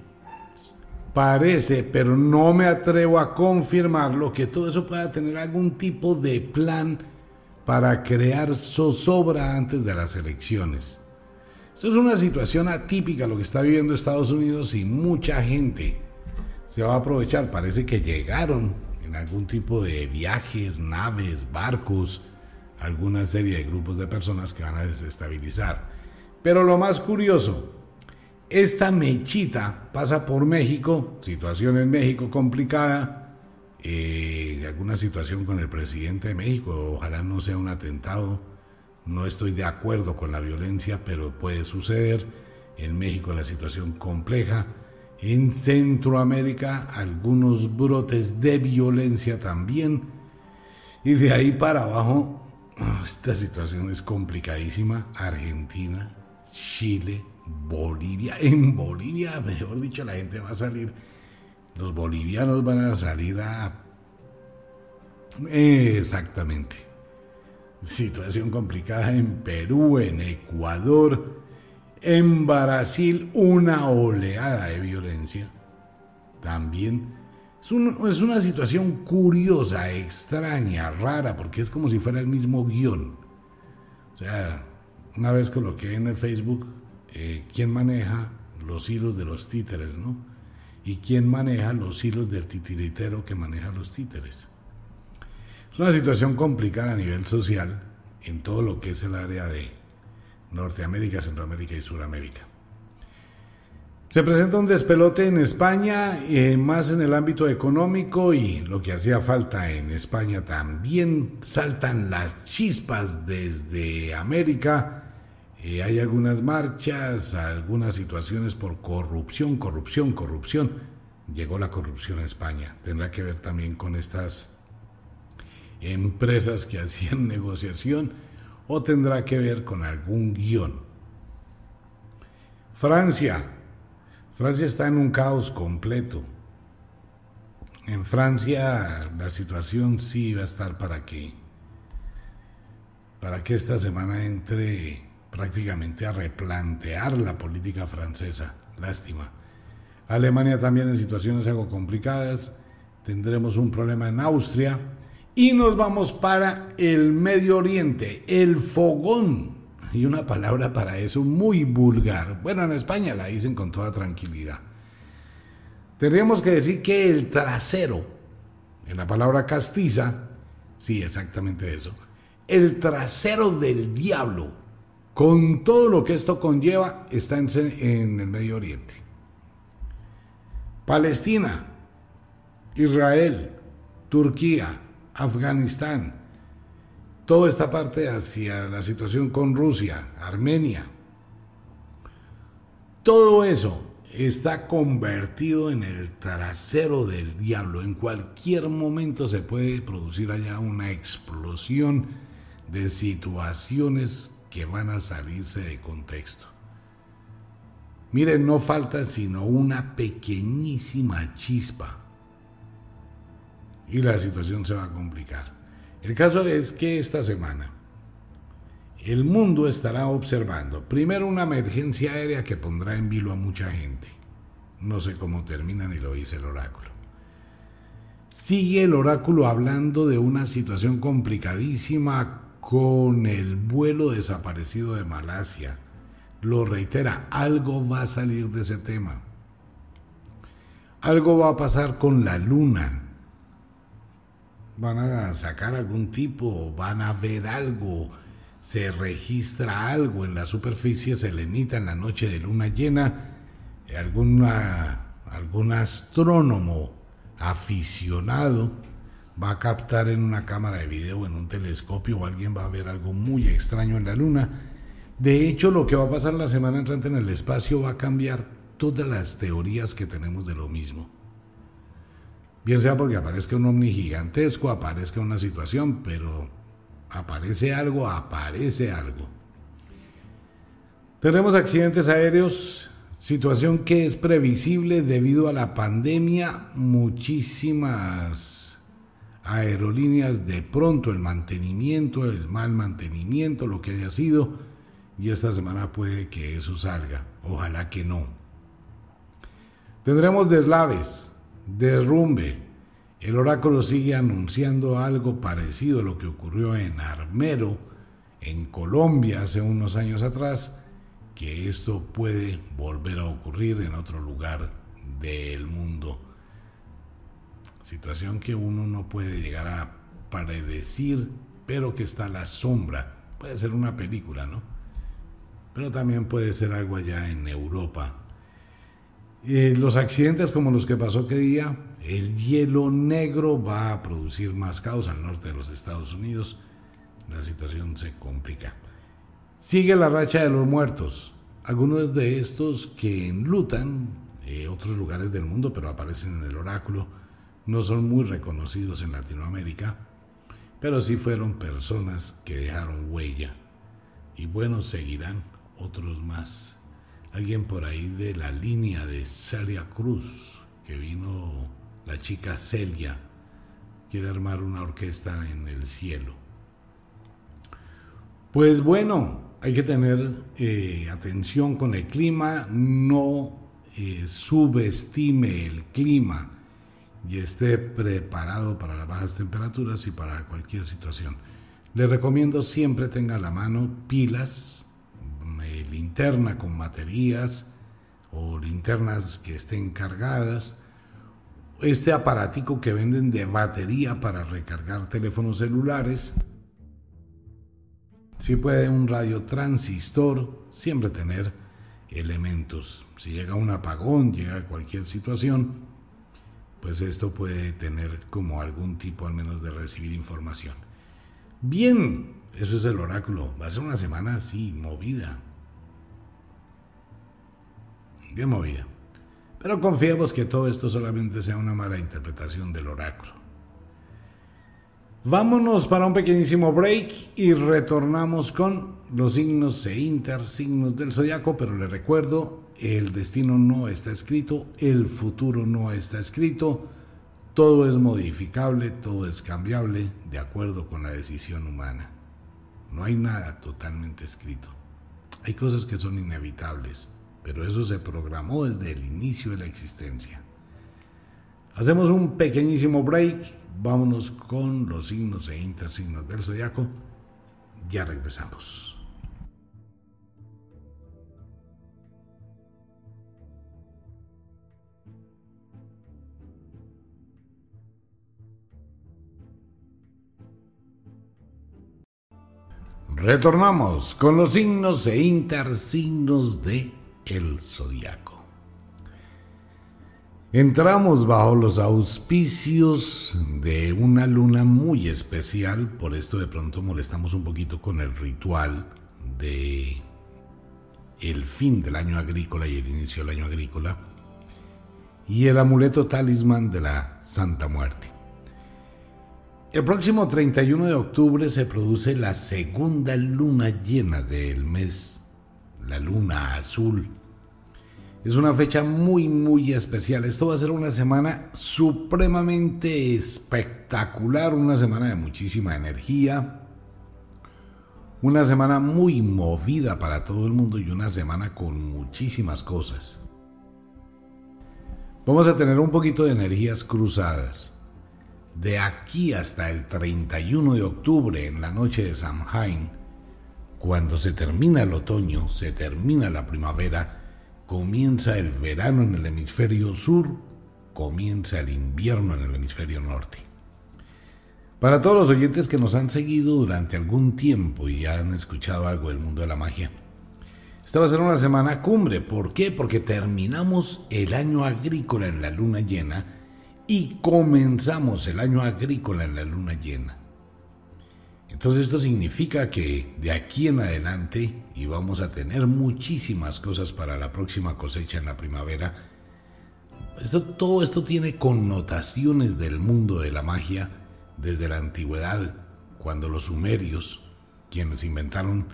parece, pero no me atrevo a confirmarlo, que todo eso pueda tener algún tipo de plan para crear zozobra antes de las elecciones. Esto es una situación atípica lo que está viviendo Estados Unidos y mucha gente se va a aprovechar. Parece que llegaron en algún tipo de viajes, naves, barcos, alguna serie de grupos de personas que van a desestabilizar. Pero lo más curioso, esta mechita pasa por México, situación en México complicada, eh, alguna situación con el presidente de México. Ojalá no sea un atentado. No estoy de acuerdo con la violencia, pero puede suceder. En México la situación compleja. En Centroamérica algunos brotes de violencia también. Y de ahí para abajo, esta situación es complicadísima. Argentina, Chile, Bolivia. En Bolivia, mejor dicho, la gente va a salir los bolivianos van a salir a... Exactamente. Situación complicada en Perú, en Ecuador, en Brasil, una oleada de violencia. También es, es, una situación curiosa, extraña, rara, porque es como si fuera el mismo guion. O sea, una vez coloqué en el Facebook eh, quién maneja los hilos de los títeres, ¿no? Y quién maneja los hilos del titiritero que maneja los títeres. Es una situación complicada a nivel social en todo lo que es el área de Norteamérica, Centroamérica y Suramérica. Se presenta un despelote en España, eh, más en el ámbito económico y lo que hacía falta en España también. Saltan las chispas desde América eh, hay algunas marchas, algunas situaciones por corrupción, corrupción, corrupción. Llegó la corrupción a España. Tendrá que ver también con estas empresas que hacían negociación o tendrá que ver con algún guion. Francia. Francia está en un caos completo. En Francia la situación sí va a estar para que para que esta semana entre prácticamente a replantear la política francesa. Lástima. Alemania también en situaciones algo complicadas. Tendremos un problema en Austria. Y nos vamos para el Medio Oriente, el fogón. Y una palabra para eso muy vulgar. Bueno, en España la dicen con toda tranquilidad. Tendríamos que decir que el trasero, en la palabra castiza, sí, exactamente eso, el trasero del diablo, con todo lo que esto conlleva, está en, el Medio Oriente. Palestina, Israel, Turquía, Afganistán, toda esta parte hacia la situación con Rusia, Armenia, todo eso está convertido en el trasero del diablo. En cualquier momento se puede producir allá una explosión de situaciones que van a salirse de contexto. Miren, no falta sino una pequeñísima chispa y la situación se va a complicar. El caso es que esta semana el mundo estará observando primero una emergencia aérea que pondrá en vilo a mucha gente. No sé cómo termina ni lo dice el oráculo. Sigue el oráculo hablando de una situación complicadísima con el vuelo desaparecido de Malasia. Lo reitera, algo va a salir de ese tema. Algo va a pasar con la luna. Van a sacar algún tipo, van a ver algo, se registra algo en la superficie selenita en la noche de luna llena. Alguna, algún astrónomo aficionado va a captar en una cámara de video, en un telescopio, o alguien va a ver algo muy extraño en la Luna. De hecho, lo que va a pasar la semana entrante en el espacio va a cambiar todas las teorías que tenemos de lo mismo. Bien sea porque aparezca un ovni gigantesco, aparezca una situación, pero aparece algo, aparece algo. Tenemos accidentes aéreos, situación que es previsible debido a la pandemia, muchísimas aerolíneas de pronto el mantenimiento, el mal mantenimiento, lo que haya sido, y esta semana puede que eso salga, ojalá que no. Tendremos deslaves, derrumbe, el oráculo sigue anunciando algo parecido a lo que ocurrió en Armero, en Colombia, hace unos años atrás, que esto puede volver a ocurrir en otro lugar del mundo situación que uno no puede llegar a predecir, pero que está a la sombra. Puede ser una película, ¿no? Pero también puede ser algo allá en Europa. Eh, los accidentes como los que pasó que día, el hielo negro va a producir más caos al norte de los Estados Unidos. La situación se complica. Sigue la racha de los muertos. Algunos de estos que enlutan eh, otros lugares del mundo, pero aparecen en el oráculo no son muy reconocidos en Latinoamérica, pero sí fueron personas que dejaron huella. Y bueno, seguirán otros más. Alguien por ahí de la línea de Celia Cruz, que vino la chica Celia, quiere armar una orquesta en el cielo. Pues bueno, hay que tener eh, atención con el clima, no eh, subestime el clima y esté preparado para las bajas temperaturas y para cualquier situación. Le recomiendo siempre tenga a la mano pilas, eh, linterna con baterías o linternas que estén cargadas. Este aparatico que venden de batería para recargar teléfonos celulares. Si puede un radio transistor, siempre tener elementos. Si llega un apagón, llega cualquier situación, pues esto puede tener como algún tipo al menos de recibir información. Bien, eso es el oráculo. Va a ser una semana así, movida. Bien movida. Pero confiemos que todo esto solamente sea una mala interpretación del oráculo. Vámonos para un pequeñísimo break y retornamos con los signos e intersignos del zodiaco, pero les recuerdo el destino no está escrito, el futuro no está escrito, todo es modificable, todo es cambiable de acuerdo con la decisión humana. No hay nada totalmente escrito. Hay cosas que son inevitables, pero eso se programó desde el inicio de la existencia. Hacemos un pequeñísimo break, vámonos con los signos e intersignos del zodiaco. Ya regresamos. Retornamos con los signos e intersignos de el zodiaco. Entramos bajo los auspicios de una luna muy especial, por esto de pronto molestamos un poquito con el ritual de el fin del año agrícola y el inicio del año agrícola y el amuleto talismán de la Santa Muerte. El próximo 31 de octubre se produce la segunda luna llena del mes, la luna azul. Es una fecha muy, muy especial. Esto va a ser una semana supremamente espectacular, una semana de muchísima energía, una semana muy movida para todo el mundo y una semana con muchísimas cosas. Vamos a tener un poquito de energías cruzadas de aquí hasta el 31 de octubre en la noche de Samhain, cuando se termina el otoño, se termina la primavera, comienza el verano en el hemisferio sur, comienza el invierno en el hemisferio norte. Para todos los oyentes que nos han seguido durante algún tiempo y han escuchado algo del mundo de la magia, esta va a ser una semana cumbre. ¿Por qué? Porque terminamos el año agrícola en la luna llena y comenzamos el año agrícola en la luna llena. Entonces esto significa que de aquí en adelante y vamos a tener muchísimas cosas para la próxima cosecha en la primavera. Esto, todo esto tiene connotaciones del mundo de la magia desde la antigüedad, cuando los sumerios, quienes inventaron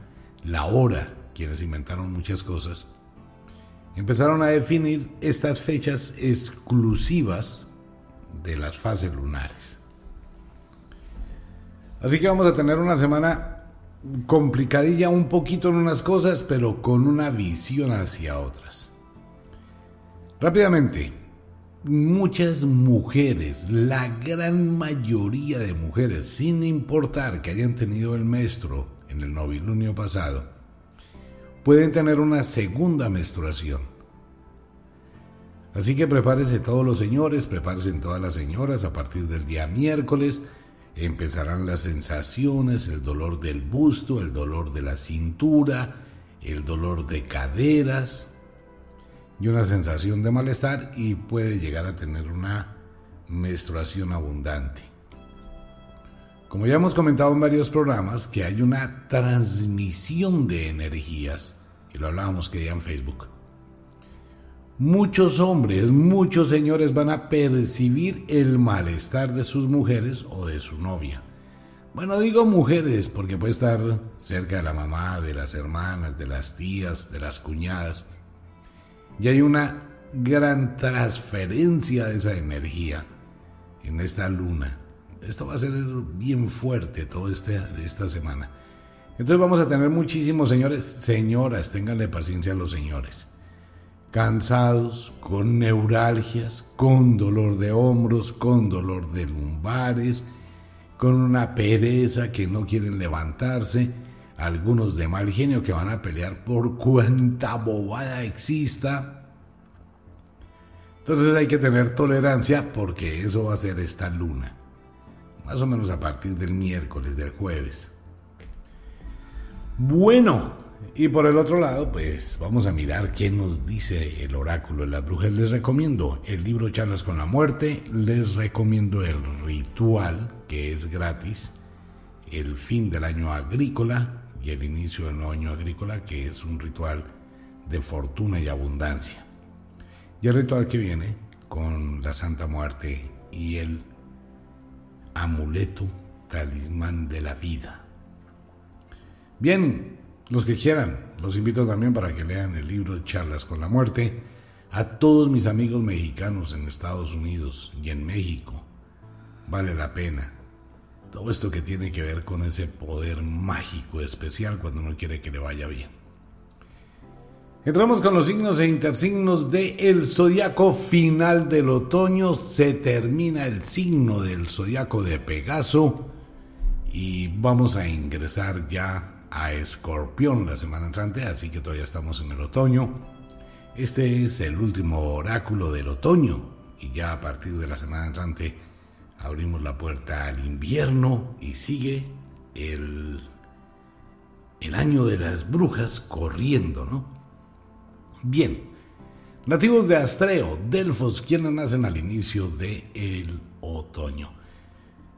la hora, quienes inventaron muchas cosas, empezaron a definir estas fechas exclusivas de las fases lunares. Así que vamos a tener una semana complicadilla un poquito en unas cosas, pero con una visión hacia otras. Rápidamente, muchas mujeres, la gran mayoría de mujeres, sin importar que hayan tenido el maestro en el novilunio pasado, pueden tener una segunda menstruación. Así que prepárense todos los señores, prepárense todas las señoras a partir del día miércoles. Empezarán las sensaciones, el dolor del busto, el dolor de la cintura, el dolor de caderas y una sensación de malestar y puede llegar a tener una menstruación abundante. Como ya hemos comentado en varios programas, que hay una transmisión de energías, y lo hablábamos que día en Facebook muchos hombres, muchos señores van a percibir el malestar de sus mujeres o de su novia. Bueno, digo mujeres porque puede estar cerca de la mamá, de las hermanas, de las tías, de las cuñadas. Y hay una gran transferencia de esa energía en esta luna. Esto va a ser bien fuerte toda este, esta semana. Entonces vamos a tener muchísimos señores, señoras, ténganle paciencia a los señores cansados, con neuralgias, con dolor de hombros, con dolor de lumbares, con una pereza que no quieren levantarse, algunos de mal genio que van a pelear por cuanta bobada exista. Entonces hay que tener tolerancia porque eso va a ser esta luna, más o menos a partir del miércoles, del jueves. Bueno, y por el otro lado, pues vamos a mirar qué nos dice el oráculo de las brujas. Les recomiendo el libro Charlas con la Muerte, les recomiendo el ritual, que es gratis, el fin del año agrícola y el inicio del nuevo año agrícola, que es un ritual de fortuna y abundancia. Y el ritual que viene con la Santa Muerte y el amuleto talismán de la vida. Bien, los que quieran, Los invito también para que lean el libro Charlas con la Muerte. A todos mis amigos mexicanos en Estados Unidos y en México, vale la pena. Todo esto que tiene que ver con ese poder mágico especial cuando uno quiere que le vaya bien. Entramos con los signos e intersignos del el zodiaco final del otoño. Se termina el signo del zodiaco de Pegaso y vamos a ingresar ya a Escorpión la semana entrante, así que todavía estamos en el otoño. Este es el último oráculo del otoño y ya a partir de la semana entrante abrimos la puerta al invierno y sigue el, el año de las brujas corriendo, ¿no? Bien, nativos de Astreo, Delfos, quienes nacen al inicio del el otoño.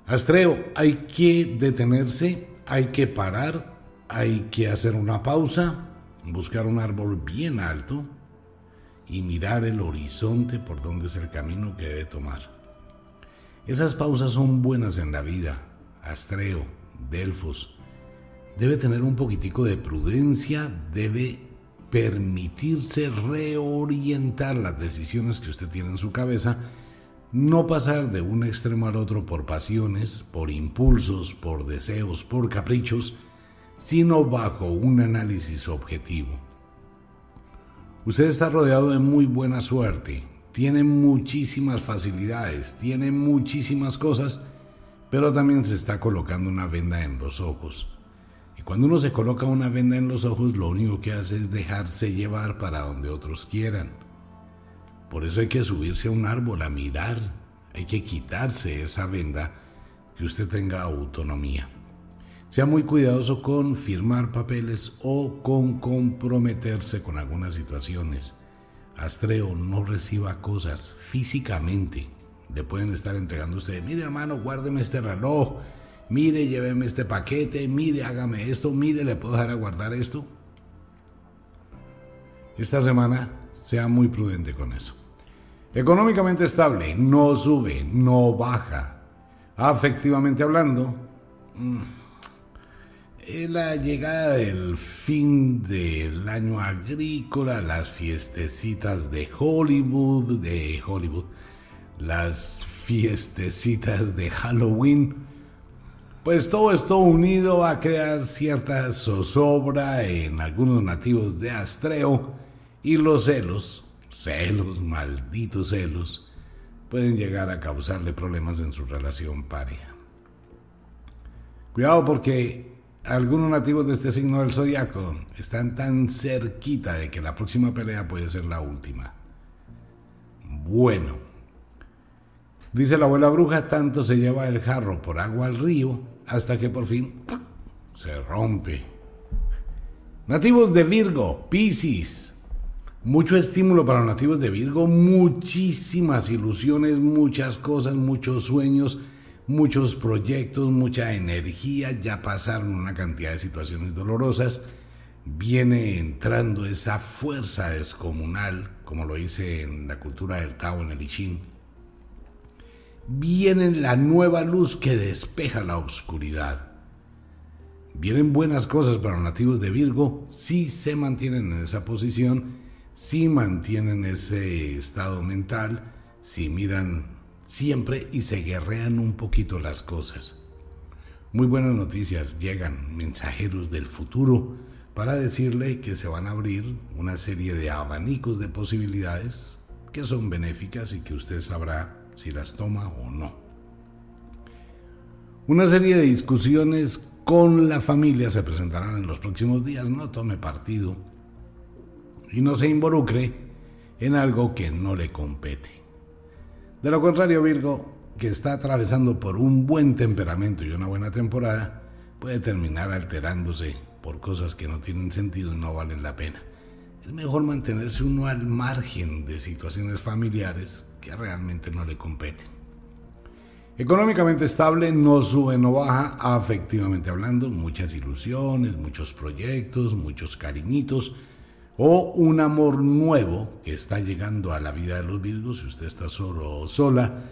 Astreo, hay que detenerse, hay que parar, hay que hacer una pausa, buscar un árbol bien alto y mirar el horizonte por donde es el camino que debe tomar. Esas pausas son buenas en la vida. Astreo, Delfos, debe tener un poquitico de prudencia, debe permitirse reorientar las decisiones que usted tiene en su cabeza no pasar de un extremo al otro por pasiones, por impulsos, por deseos, por caprichos, sino bajo un análisis objetivo. Usted está rodeado de muy buena suerte, tiene muchísimas facilidades, tiene muchísimas cosas, pero también se está colocando una venda en los ojos. Y cuando uno se coloca una venda en los ojos, lo único que hace es dejarse llevar para donde otros quieran. Por eso hay que subirse a un árbol a mirar, hay que quitarse esa venda, que usted tenga autonomía. Sea muy cuidadoso con firmar papeles o con comprometerse con algunas situaciones. Astreo no reciba cosas físicamente. Le pueden estar entregando a usted, mire hermano, guárdeme este reloj, mire, lléveme este paquete, mire, hágame esto, mire, le puedo dejar a guardar esto. Esta semana sea muy prudente con eso. Económicamente estable, no sube, no baja. Afectivamente hablando, mm, eh, la llegada del fin del año agrícola, las fiestecitas de Hollywood, de Hollywood, las fiestecitas de Halloween, pues todo esto unido va a crear cierta zozobra en algunos nativos de Astreo y los celos celos, malditos celos, pueden llegar a causarle problemas en su relación pareja. Cuidado porque algunos nativos de este signo del zodiaco están tan cerquita de que la próxima pelea puede ser la última. Bueno, dice la abuela bruja, tanto se lleva el jarro por agua al río hasta que por fin se rompe. Nativos de Virgo, Piscis, mucho estímulo para los nativos de Virgo, muchísimas ilusiones, muchas cosas, muchos sueños, muchos proyectos, mucha energía. Ya pasaron una cantidad de situaciones dolorosas. Viene entrando esa fuerza descomunal, como lo hice en la cultura del Tao, en el I Viene la nueva luz que despeja la oscuridad. Vienen buenas cosas para los nativos de Virgo si se mantienen en esa posición si mantienen ese estado mental, si miran siempre y se guerrean un poquito las cosas. Muy buenas noticias, llegan mensajeros del futuro para decirle que se van a abrir una serie de abanicos de posibilidades que son benéficas y que usted sabrá si las toma o no. Una serie de discusiones con la familia se presentarán en los próximos días, no tome partido y no se involucre en algo que no le compete. De lo contrario, Virgo, que está atravesando por un buen temperamento y una buena temporada, puede terminar alterándose por cosas que no tienen sentido y no valen la pena. Es mejor mantenerse uno al margen de situaciones familiares que realmente no le competen. Económicamente estable, no sube, no baja, afectivamente hablando, muchas ilusiones, muchos proyectos, muchos cariñitos, o un amor nuevo que está llegando a la vida de los Virgos, si usted está solo o sola,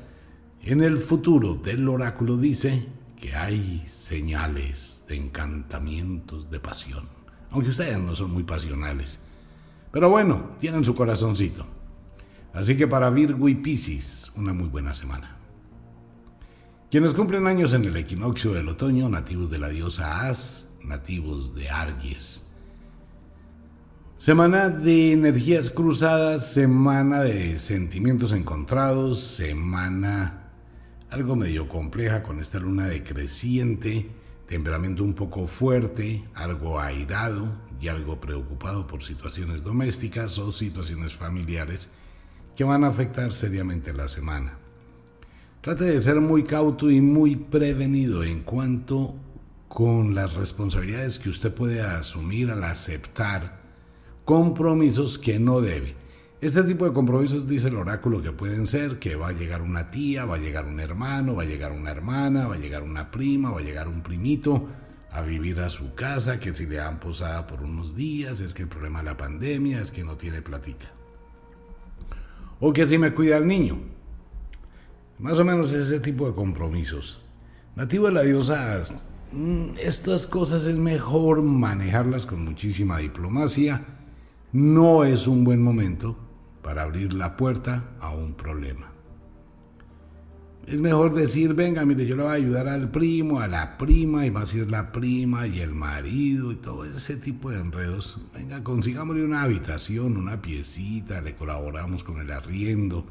en el futuro del oráculo dice que hay señales de encantamientos de pasión. aunque ustedes no son muy pasionales. Pero bueno, tienen su corazoncito. Así que para Virgo y Piscis, una muy buena semana. Quienes cumplen años en el equinoccio del otoño, nativos de la diosa As, nativos de Argies. Semana de energías cruzadas, semana de sentimientos encontrados, semana algo medio compleja con esta luna decreciente, temperamento un poco fuerte, algo airado y algo preocupado por situaciones domésticas o situaciones familiares que van a afectar seriamente la semana. Trate de ser muy cauto y muy prevenido en cuanto con las responsabilidades que usted puede asumir al aceptar compromisos que no debe. Este tipo de compromisos dice el oráculo que pueden ser que va a llegar una tía, va a llegar un hermano, va a llegar una hermana, va a llegar una prima, va a llegar un primito a vivir a su casa, que si le dan posada por unos días, es que el problema de la pandemia es que no tiene platica. O que si me cuida el niño, más o menos ese tipo de compromisos. Nativo de la diosa, mm, estas cosas es mejor manejarlas con muchísima diplomacia. No es un buen momento para abrir la puerta a un problema. Es mejor decir, venga, mire, yo le voy a ayudar al primo, a la prima, y más si es la prima y el marido y todo ese tipo de enredos. Venga, consigámosle una habitación, una piecita, le colaboramos con el arriendo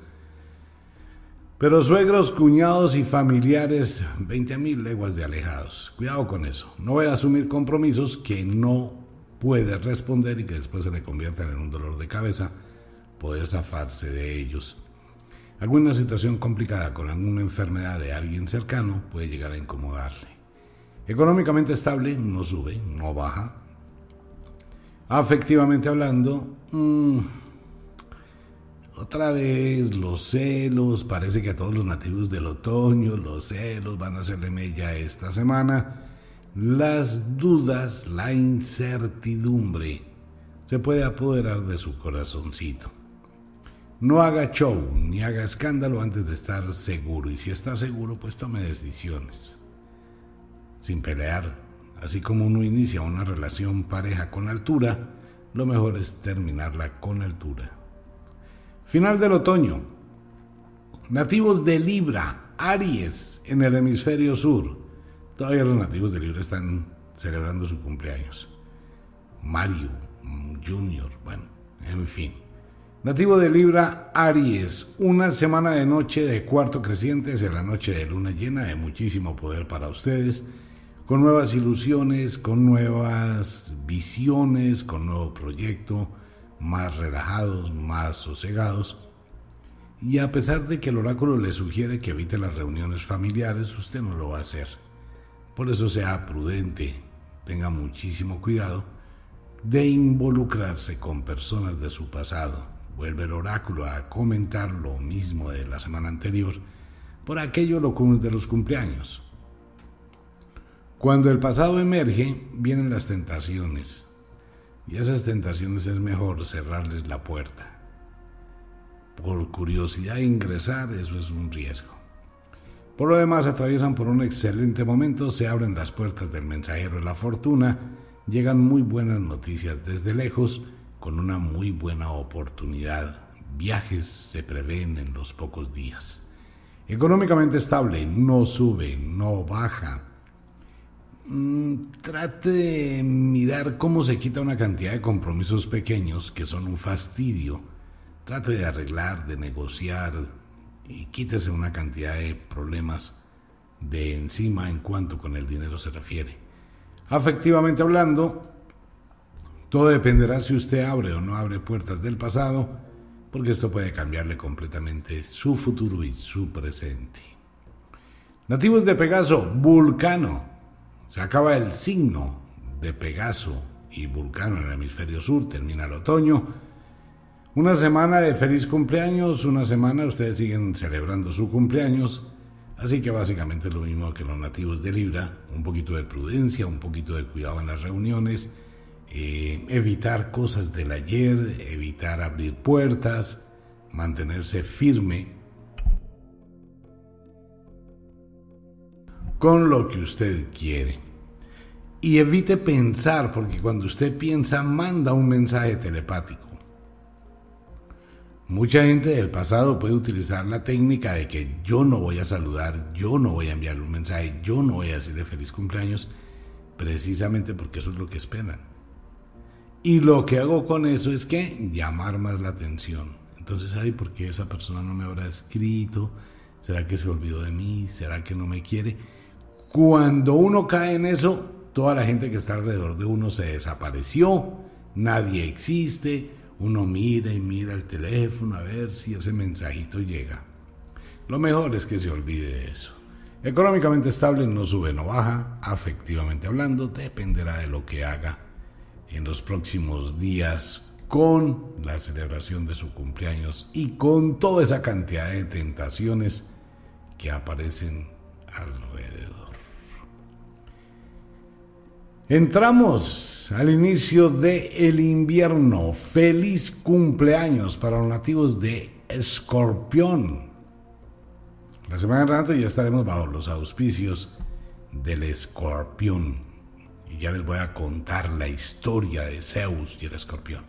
pero suegros, cuñados y familiares, 20 mil leguas de alejados. Cuidado con eso. No voy a asumir compromisos que no puede responder y que después se le conviertan en un dolor de cabeza poder zafarse de ellos. Alguna situación complicada con alguna enfermedad de alguien cercano puede llegar a incomodarle. Económicamente estable, no sube, no baja. Afectivamente hablando, mmm, otra vez los celos, parece que a todos los nativos del otoño los celos van a hacerle mella esta semana. Las dudas, la incertidumbre se puede apoderar de su corazoncito. No haga show ni haga escándalo antes de estar seguro y si está seguro pues tome decisiones. Sin pelear, así como uno inicia una relación pareja con altura, lo mejor es terminarla con altura. Final del otoño. Nativos de Libra, Aries, en el hemisferio sur. Todavía los nativos de Libra están celebrando su cumpleaños. Mario, Junior, bueno, en fin. Nativo de Libra, Aries, una semana de noche de cuarto creciente hacia la noche de luna llena de muchísimo poder para ustedes, con nuevas ilusiones, con nuevas visiones, con nuevo proyecto, más relajados, más sosegados. Y a pesar de que el oráculo le sugiere que evite las reuniones familiares, usted no lo va a hacer. Por eso sea prudente, tenga muchísimo cuidado de involucrarse con personas de su pasado. Vuelve el oráculo a comentar lo mismo de la semana anterior por aquello de los cumpleaños. Cuando el pasado emerge, vienen las tentaciones, y esas tentaciones es mejor cerrarles la puerta. Por curiosidad ingresar, eso es un riesgo. Por lo demás, atraviesan por un excelente momento, se abren las puertas del mensajero de la fortuna, llegan muy buenas noticias desde lejos, con una muy buena oportunidad. Viajes se prevén en los pocos días. Económicamente estable, no sube, no baja Mm, trate de mirar cómo se quita una cantidad de compromisos pequeños que son un fastidio. Trate de arreglar, de negociar y quítese una cantidad de problemas de encima en cuanto con el dinero se refiere. Afectivamente hablando, todo dependerá si usted abre o no abre puertas del pasado, porque esto puede cambiarle completamente su futuro y su presente. Nativos de Pegaso, Vulcano. Se acaba el signo de Pegaso y Vulcano en el hemisferio sur, termina el otoño. Una semana de feliz cumpleaños, una semana ustedes siguen celebrando su cumpleaños, así que básicamente es lo mismo que los nativos de Libra, un poquito de prudencia, un poquito de cuidado en las reuniones, eh, evitar cosas del ayer, evitar abrir puertas, mantenerse firme con lo que usted quiere. Y evite pensar, porque cuando usted piensa, manda un mensaje telepático. Mucha gente del pasado puede utilizar la técnica de que yo no voy a saludar, yo no voy a enviarle un mensaje, yo no voy a decirle feliz cumpleaños, precisamente porque eso es lo que esperan. Y lo que hago con eso es que llamar más la atención. Entonces, ay, ¿por qué esa persona no me habrá escrito? ¿Será que se olvidó de mí? ¿Será que no me quiere? Cuando uno cae en eso, toda la gente que está alrededor de uno se desapareció, nadie existe, uno mira y mira el teléfono a ver si ese mensajito llega. Lo mejor es que se olvide de eso. Económicamente estable no sube, no baja, afectivamente hablando, dependerá de lo que haga en los próximos días con la celebración de su cumpleaños y con toda esa cantidad de tentaciones que aparecen alrededor. Entramos al inicio del el invierno. Feliz cumpleaños para los nativos de Escorpión. La semana entrante ya estaremos bajo los auspicios del Escorpión. Y ya les voy a contar la historia de Zeus y el Escorpión.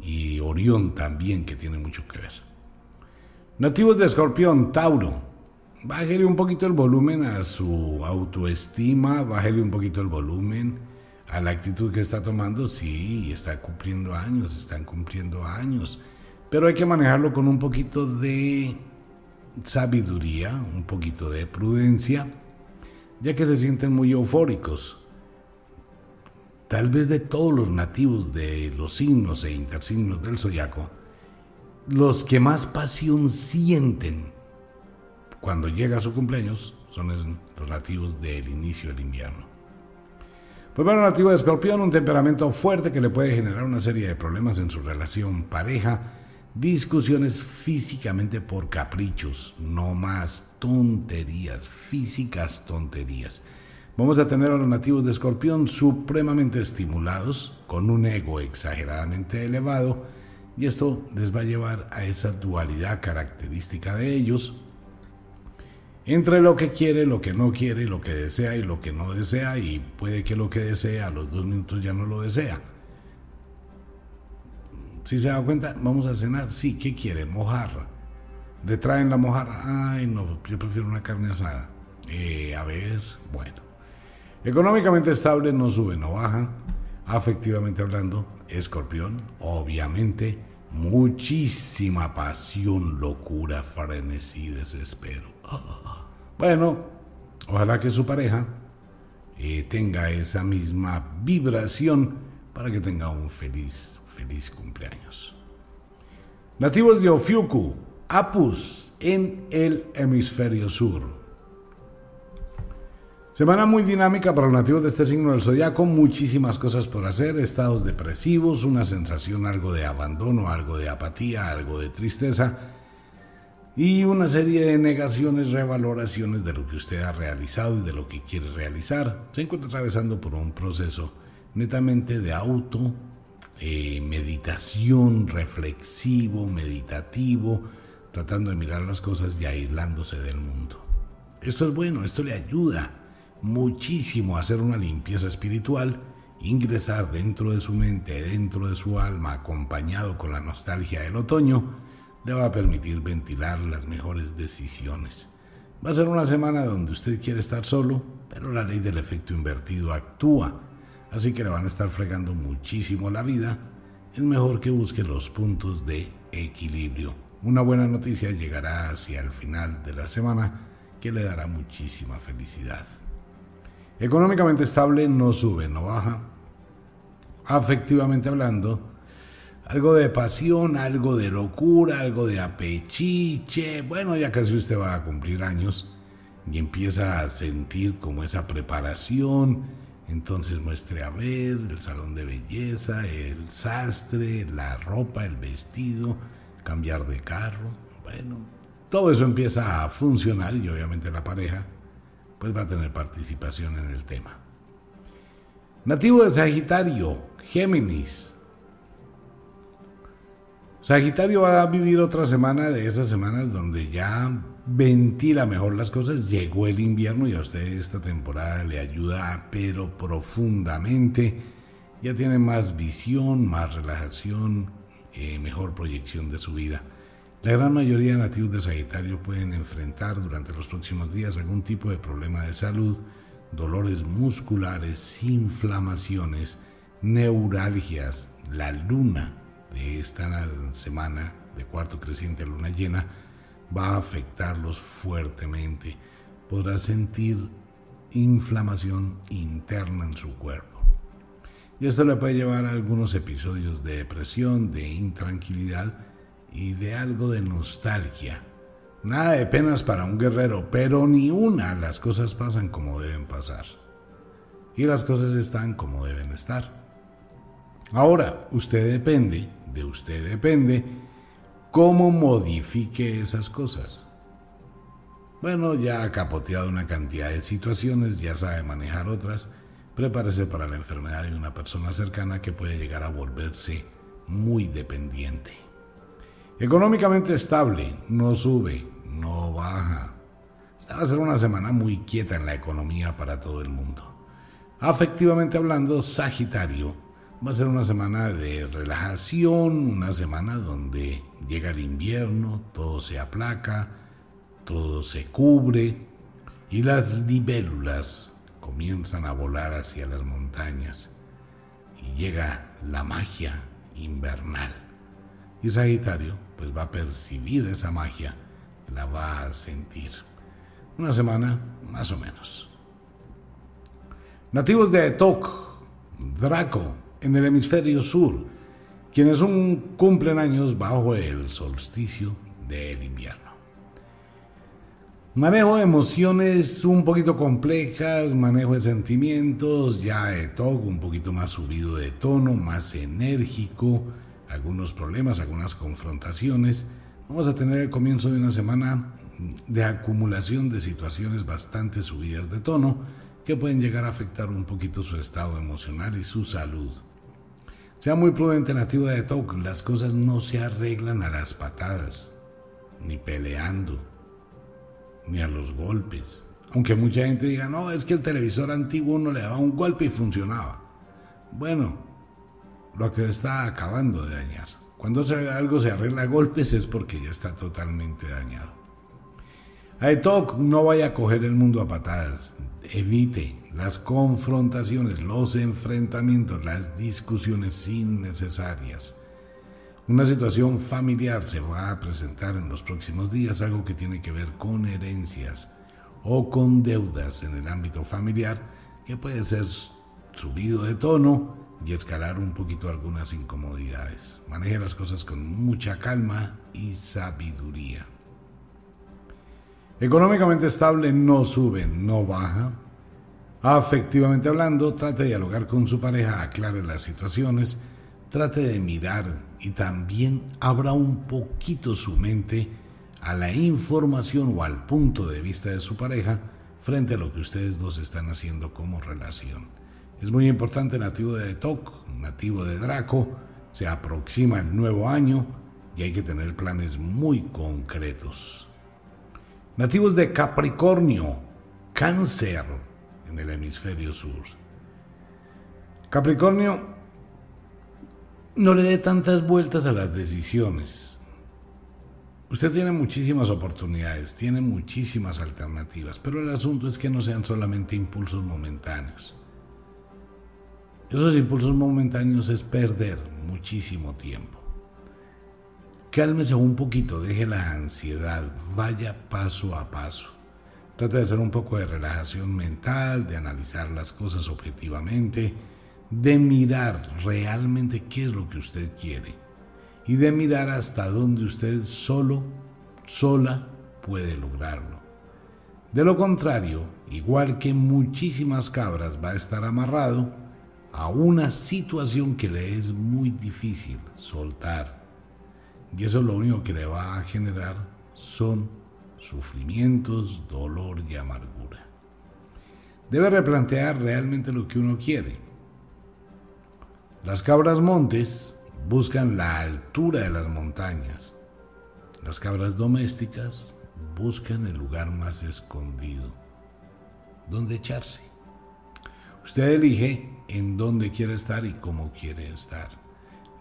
Y Orión también, que tiene mucho que ver. Nativos de Escorpión, Tauro bájele un poquito el volumen a su autoestima, bájele un poquito el volumen a la actitud que está tomando. Sí, está cumpliendo años, están cumpliendo años, pero hay que manejarlo con un poquito de sabiduría, un poquito de prudencia, ya que se sienten muy eufóricos. Tal vez de todos los nativos de los signos e intersignos del zodiaco, los que más pasión sienten cuando llega su cumpleaños son los nativos del inicio del invierno. Pues bueno, nativo de escorpión, un temperamento fuerte que le puede generar una serie de problemas en su relación pareja, discusiones físicamente por caprichos, no más tonterías, físicas tonterías. Vamos a tener a los nativos de escorpión supremamente estimulados, con un ego exageradamente elevado, y esto les va a llevar a esa dualidad característica de ellos, entre lo que quiere, lo que no quiere, lo que desea y lo que no desea, y puede que lo que desea a los dos minutos ya no lo desea. Si se da cuenta, vamos a cenar, sí, ¿qué quiere? Mojarra. Le traen la mojarra, ay no, yo prefiero una carne asada. Eh, a ver, bueno. Económicamente estable, no sube, no baja. Afectivamente hablando, escorpión, obviamente, muchísima pasión, locura, frenesí, desespero. Bueno, ojalá que su pareja eh, tenga esa misma vibración para que tenga un feliz, feliz cumpleaños. Nativos de Ofiuku, Apus, en el hemisferio sur. Semana muy dinámica para los nativos de este signo del zodiaco, muchísimas cosas por hacer, estados depresivos, una sensación algo de abandono, algo de apatía, algo de tristeza y una serie de negaciones, revaloraciones de lo que usted ha realizado y de lo que quiere realizar. Se encuentra atravesando por un proceso netamente de auto, eh, meditación, reflexivo, meditativo, tratando de mirar las cosas y aislándose del mundo. Esto es bueno, esto le ayuda muchísimo a hacer una limpieza espiritual, ingresar dentro de su mente, dentro de su alma, acompañado con la nostalgia del otoño, le va a permitir ventilar las mejores decisiones. Va a ser una semana donde usted quiere estar solo, pero la ley del efecto invertido actúa, así que le van a estar fregando muchísimo la vida. Es mejor que busque los puntos de equilibrio. Una buena noticia llegará hacia el final de la semana que le dará muchísima felicidad. Económicamente estable, no sube, no baja. Afectivamente hablando, algo de pasión, algo de locura, algo de apechiche. Bueno, ya casi usted va a cumplir años y empieza a sentir como esa preparación. Entonces muestre a ver el salón de belleza, el sastre, la ropa, el vestido, cambiar de carro. Bueno, todo eso empieza a funcionar y obviamente la pareja pues va a tener participación en el tema. Nativo de Sagitario, Géminis. Sagitario va a vivir otra semana de esas semanas donde ya ventila mejor las cosas. Llegó el invierno y a usted esta temporada le ayuda, pero profundamente. Ya tiene más visión, más relajación, eh, mejor proyección de su vida. La gran mayoría de nativos de Sagitario pueden enfrentar durante los próximos días algún tipo de problema de salud, dolores musculares, inflamaciones, neuralgias. La luna de esta semana de cuarto creciente luna llena va a afectarlos fuertemente. Podrá sentir inflamación interna en su cuerpo. Y esto le puede llevar a algunos episodios de depresión, de intranquilidad y de algo de nostalgia. Nada de penas para un guerrero, pero ni una las cosas pasan como deben pasar. Y las cosas están como deben estar. Ahora, usted depende, de usted depende, cómo modifique esas cosas. Bueno, ya ha capoteado una cantidad de situaciones, ya sabe manejar otras, prepárese para la enfermedad de una persona cercana que puede llegar a volverse muy dependiente. Económicamente estable, no sube, no baja. Esta va a ser una semana muy quieta en la economía para todo el mundo. Afectivamente hablando, Sagitario va a ser una semana de relajación, una semana donde llega el invierno, todo se aplaca, todo se cubre y las libélulas comienzan a volar hacia las montañas y llega la magia invernal. Y Sagitario pues va a percibir esa magia, la va a sentir. Una semana más o menos. Nativos de Etok, Draco, en el hemisferio sur, quienes cumplen años bajo el solsticio del invierno. Manejo de emociones un poquito complejas, manejo de sentimientos, ya Etok un poquito más subido de tono, más enérgico, algunos problemas, algunas confrontaciones. Vamos a tener el comienzo de una semana de acumulación de situaciones bastante subidas de tono que pueden llegar a afectar un poquito su estado emocional y su salud. Sea muy prudente nativo de TOC, las cosas no se arreglan a las patadas, ni peleando, ni a los golpes. Aunque mucha gente diga, no, es que el televisor antiguo uno le daba un golpe y funcionaba. Bueno, lo que está acabando de dañar. Cuando algo se arregla a golpes es porque ya está totalmente dañado. Aitok no vaya a coger el mundo a patadas. Evite las confrontaciones, los enfrentamientos, las discusiones innecesarias. Una situación familiar se va a presentar en los próximos días, algo que tiene que ver con herencias o con deudas en el ámbito familiar, que puede ser subido de tono y escalar un poquito algunas incomodidades. Maneje las cosas con mucha calma y sabiduría. Económicamente estable no sube, no baja. Afectivamente hablando, trate de dialogar con su pareja, aclare las situaciones, trate de mirar y también abra un poquito su mente a la información o al punto de vista de su pareja frente a lo que ustedes dos están haciendo como relación. Es muy importante nativo de Tok, nativo de Draco, se aproxima el nuevo año y hay que tener planes muy concretos. Nativos de Capricornio, cáncer en el hemisferio sur. Capricornio, no le dé tantas vueltas a las decisiones. Usted tiene muchísimas oportunidades, tiene muchísimas alternativas, pero el asunto es que no sean solamente impulsos momentáneos. Esos impulsos momentáneos es perder muchísimo tiempo. Cálmese un poquito, deje la ansiedad, vaya paso a paso. Trate de hacer un poco de relajación mental, de analizar las cosas objetivamente, de mirar realmente qué es lo que usted quiere y de mirar hasta dónde usted solo, sola puede lograrlo. De lo contrario, igual que muchísimas cabras va a estar amarrado, a una situación que le es muy difícil soltar. Y eso lo único que le va a generar son sufrimientos, dolor y amargura. Debe replantear realmente lo que uno quiere. Las cabras montes buscan la altura de las montañas. Las cabras domésticas buscan el lugar más escondido, donde echarse. Usted elige en dónde quiere estar y cómo quiere estar.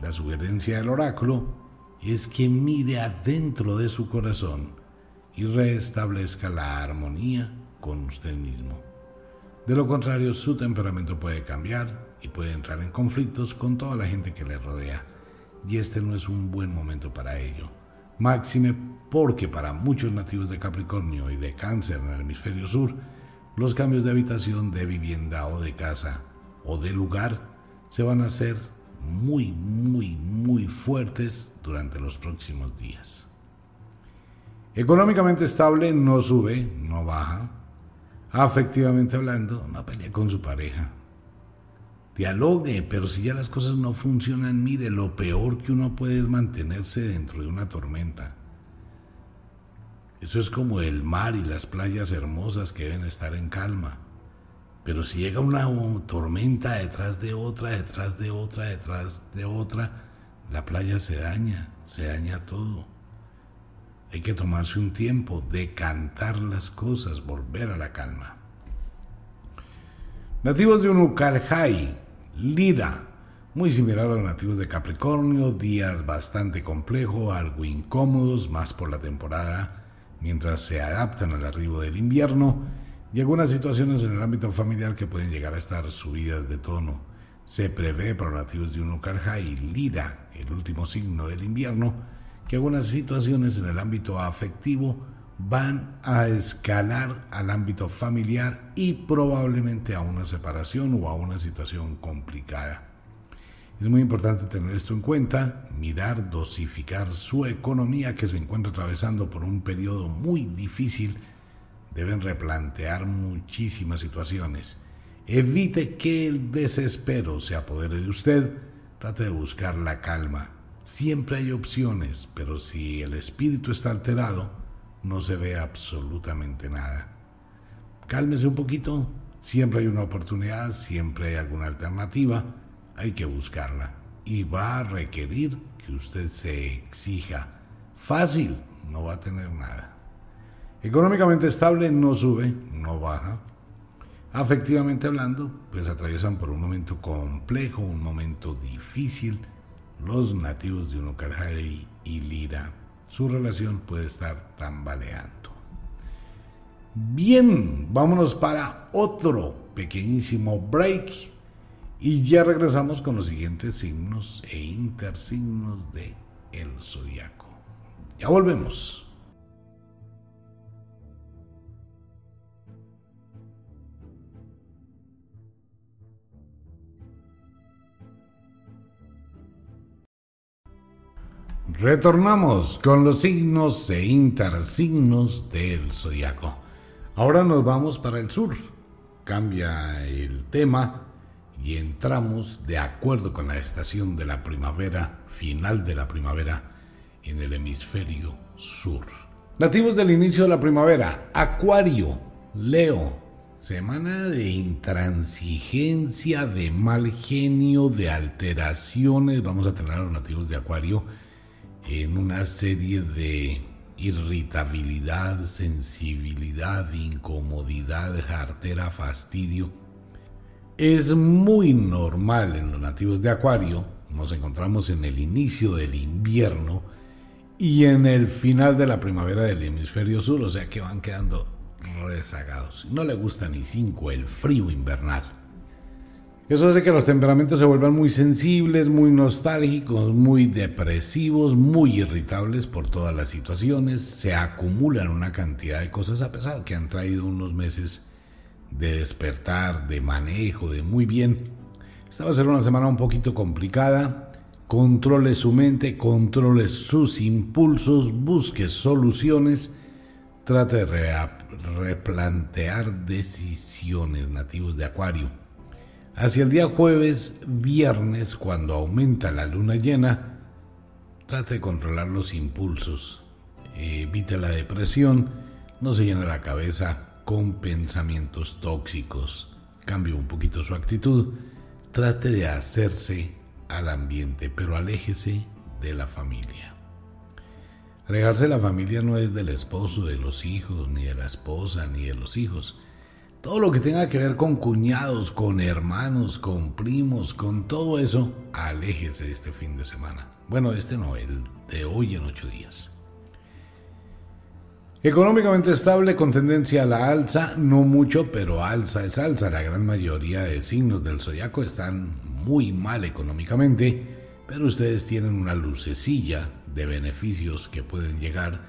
La sugerencia del oráculo es que mire adentro de su corazón y restablezca la armonía con usted mismo. De lo contrario, su temperamento puede cambiar y puede entrar en conflictos con toda la gente que le rodea. Y este no es un buen momento para ello. Máxime porque para muchos nativos de Capricornio y de Cáncer en el hemisferio sur, los cambios de habitación, de vivienda o de casa o de lugar se van a hacer muy, muy, muy fuertes durante los próximos días. Económicamente estable no sube, no baja. Afectivamente hablando, no pelea con su pareja. Dialogue, pero si ya las cosas no funcionan, mire, lo peor que uno puede es mantenerse dentro de una tormenta. Eso es como el mar y las playas hermosas que deben estar en calma. Pero si llega una tormenta detrás de otra, detrás de otra, detrás de otra, la playa se daña, se daña todo. Hay que tomarse un tiempo, decantar las cosas, volver a la calma. Nativos de Unucalhai, Lira, muy similar a los nativos de Capricornio, días bastante complejos, algo incómodos, más por la temporada, mientras se adaptan al arribo del invierno y algunas situaciones en el ámbito familiar que pueden llegar a estar subidas de tono. Se prevé para los nativos de Unucarja y Lira, el último signo del invierno, que algunas situaciones en el ámbito afectivo van a escalar al ámbito familiar y probablemente a una separación o a una situación complicada. Es muy importante tener esto en cuenta, mirar, dosificar su economía que se encuentra atravesando por un periodo muy difícil deben replantear muchísimas situaciones. Evite que el desespero se apodere de usted. Trate de buscar la calma. Siempre hay opciones, pero si el espíritu está alterado, no se ve absolutamente nada. Cálmese un poquito. Siempre hay una oportunidad, siempre hay alguna alternativa. Hay que buscarla. Y va a requerir que usted se exija. Fácil, no va a tener nada. Económicamente estable no sube, no baja. Afectivamente hablando, pues atraviesan por un momento complejo, un momento difícil los nativos de Unokalhari y Lira. Su relación puede estar tambaleando. Bien, vámonos para otro pequeñísimo break y ya regresamos con los siguientes signos e intersignos de el zodiaco. Ya volvemos. Retornamos con los signos e intersignos del zodiaco. Ahora nos vamos para el sur. Cambia el tema y entramos de acuerdo con la estación de la primavera, final de la primavera, en el hemisferio sur. Nativos del inicio de la primavera, Acuario, Leo, semana de intransigencia, de mal genio, de alteraciones. Vamos a tener a los nativos de Acuario en una serie de irritabilidad, sensibilidad, incomodidad, jartera, fastidio. Es muy normal en los nativos de Acuario, nos encontramos en el inicio del invierno y en el final de la primavera del hemisferio sur, o sea que van quedando rezagados. No le gusta ni cinco el frío invernal. Eso hace que los temperamentos se vuelvan muy sensibles, muy nostálgicos, muy depresivos, muy irritables por todas las situaciones. Se acumulan una cantidad de cosas a pesar que han traído unos meses de despertar, de manejo, de muy bien. Esta va a ser una semana un poquito complicada. Controle su mente, controle sus impulsos, busque soluciones, trate de replantear decisiones nativos de Acuario Hacia el día jueves, viernes, cuando aumenta la luna llena, trate de controlar los impulsos, evite la depresión, no se llene la cabeza con pensamientos tóxicos, cambie un poquito su actitud, trate de hacerse al ambiente, pero aléjese de la familia. Alejarse de la familia no es del esposo, de los hijos, ni de la esposa, ni de los hijos. Todo lo que tenga que ver con cuñados, con hermanos, con primos, con todo eso, aléjese este fin de semana. Bueno, este no, el de hoy en ocho días. Económicamente estable con tendencia a la alza, no mucho, pero alza es alza. La gran mayoría de signos del zodiaco están muy mal económicamente, pero ustedes tienen una lucecilla de beneficios que pueden llegar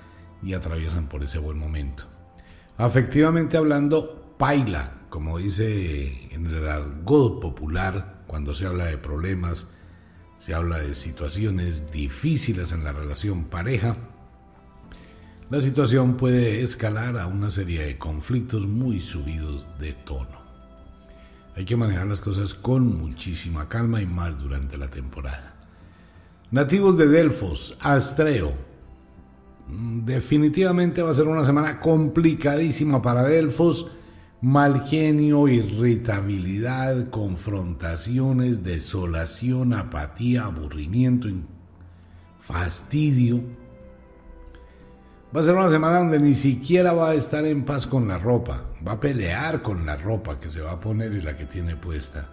y atraviesan por ese buen momento. Afectivamente hablando, paila, como dice en el argot popular, cuando se habla de problemas, se habla de situaciones difíciles en la relación pareja la situación puede escalar a una serie de conflictos muy subidos de tono. Hay que manejar las cosas con muchísima calma y más durante la temporada. Nativos de Delfos, Astreo. Mm, definitivamente va a ser una semana complicadísima para Delfos. Mal genio, irritabilidad, confrontaciones, desolación, apatía, aburrimiento, fastidio Va a ser una semana donde ni siquiera va a estar en paz con la ropa. Va a pelear con la ropa que se va a poner y la que tiene puesta.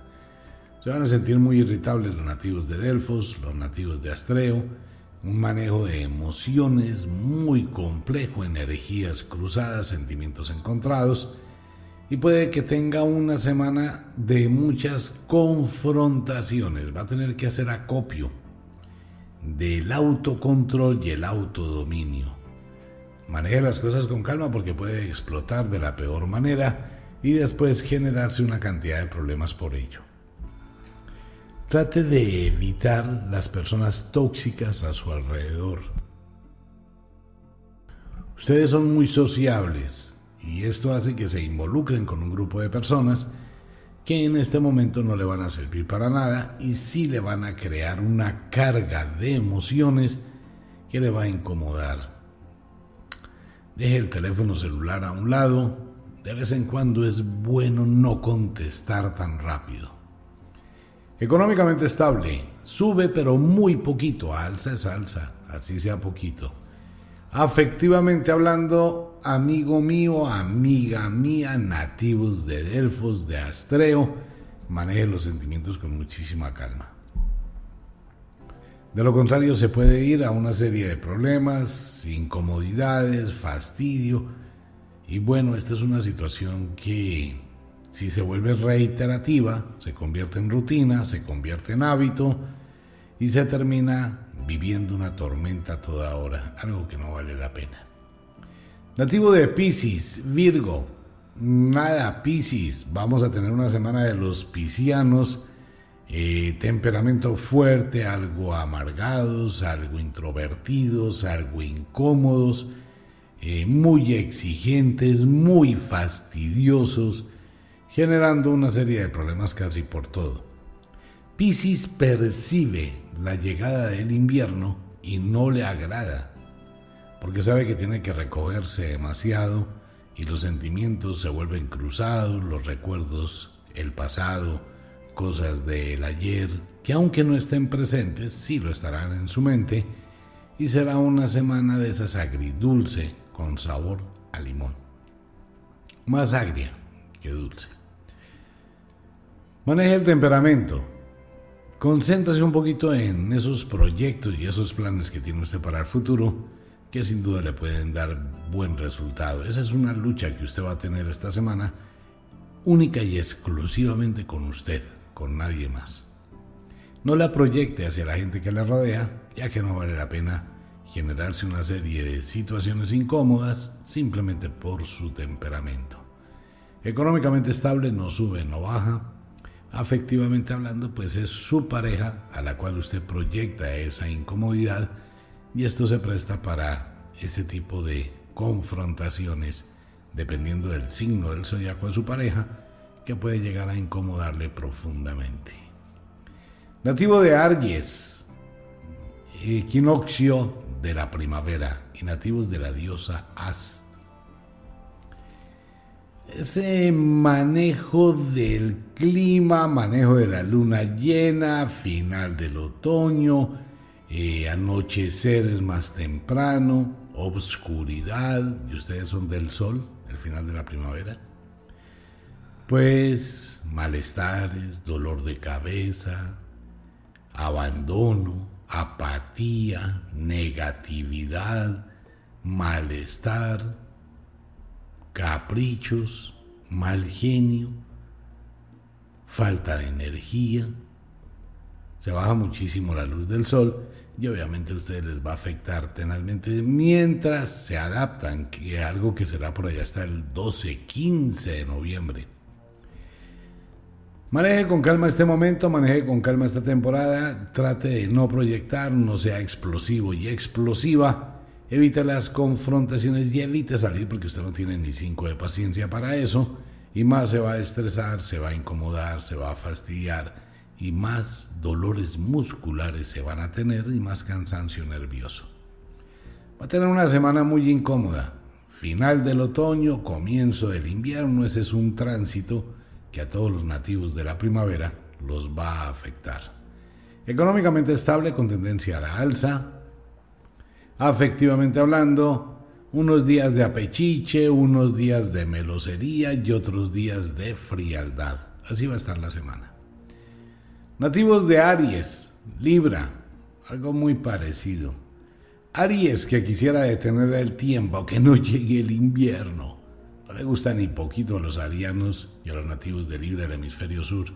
Se van a sentir muy irritables los nativos de Delfos, los nativos de Astreo. Un manejo de emociones muy complejo, energías cruzadas, sentimientos encontrados. Y puede que tenga una semana de muchas confrontaciones. Va a tener que hacer acopio del autocontrol y el autodominio Maneje las cosas con calma porque puede explotar de la peor manera y después generarse una cantidad de problemas por ello. Trate de evitar las personas tóxicas a su alrededor. Ustedes son muy sociables y esto hace que se involucren con un grupo de personas que en este momento no le van a servir para nada y sí le van a crear una carga de emociones que le va a incomodar Deje el teléfono celular a un lado. De vez en cuando es bueno no contestar tan rápido. Económicamente estable. Sube pero muy poquito. Alza es alza. Así sea poquito. Afectivamente hablando, amigo mío, amiga mía, nativos de Delfos, de Astreo, maneje los sentimientos con muchísima calma. De lo contrario, se puede ir a una serie de problemas, incomodidades, fastidio. Y bueno, esta es una situación que si se vuelve reiterativa, se convierte en rutina, se convierte en hábito y se termina viviendo una tormenta toda hora, algo que no vale la pena. Nativo de Pisces, Virgo. Nada, Pisces. Vamos a tener una semana de los piscianos eh, temperamento fuerte, algo amargados, algo introvertidos, algo incómodos, eh, muy exigentes, muy fastidiosos, generando una serie de problemas casi por todo. Piscis percibe la llegada del invierno y no le agrada, porque sabe que tiene que recogerse demasiado y los sentimientos se vuelven cruzados, los recuerdos, el pasado, cosas del ayer que aunque no estén presentes, sí lo estarán en su mente y será una semana de esas agridulce con sabor a limón. Más agria que dulce. Maneje el temperamento. Concéntrase un poquito en esos proyectos y esos planes que tiene usted para el futuro que sin duda le pueden dar buen resultado. Esa es una lucha que usted va a tener esta semana única y exclusivamente con usted con nadie más. No la proyecte hacia la gente que le rodea, ya que no vale la pena generarse una serie de situaciones incómodas simplemente por su temperamento. Económicamente estable no sube, no baja. Afectivamente hablando, pues es su pareja a la cual usted proyecta esa incomodidad y esto se presta para ese tipo de confrontaciones dependiendo del signo del zodiaco de su pareja que puede llegar a incomodarle profundamente. Nativo de Aries, equinoccio de la primavera y nativos de la diosa Ast. Ese manejo del clima, manejo de la luna llena, final del otoño, eh, anocheceres más temprano, obscuridad, y ustedes son del sol, el final de la primavera, pues malestares, dolor de cabeza, abandono, apatía, negatividad, malestar, caprichos, mal genio, falta de energía. Se baja muchísimo la luz del sol y obviamente a ustedes les va a afectar tenazmente mientras se adaptan, que algo que será por allá hasta el 12-15 de noviembre. Maneje con calma este momento, maneje con calma esta temporada, trate de no proyectar, no sea explosivo y explosiva, evite las confrontaciones y evite salir porque usted no tiene ni cinco de paciencia para eso y más se va a estresar, se va a incomodar, se va a fastidiar y más dolores musculares se van a tener y más cansancio nervioso. Va a tener una semana muy incómoda. Final del otoño, comienzo del invierno, ese es un tránsito que a todos los nativos de la primavera los va a afectar. Económicamente estable con tendencia a la alza. Afectivamente hablando, unos días de apechiche, unos días de melosería y otros días de frialdad. Así va a estar la semana. Nativos de Aries, Libra, algo muy parecido. Aries que quisiera detener el tiempo, que no llegue el invierno. No le gusta ni poquito a los arianos y a los nativos de Libra del hemisferio sur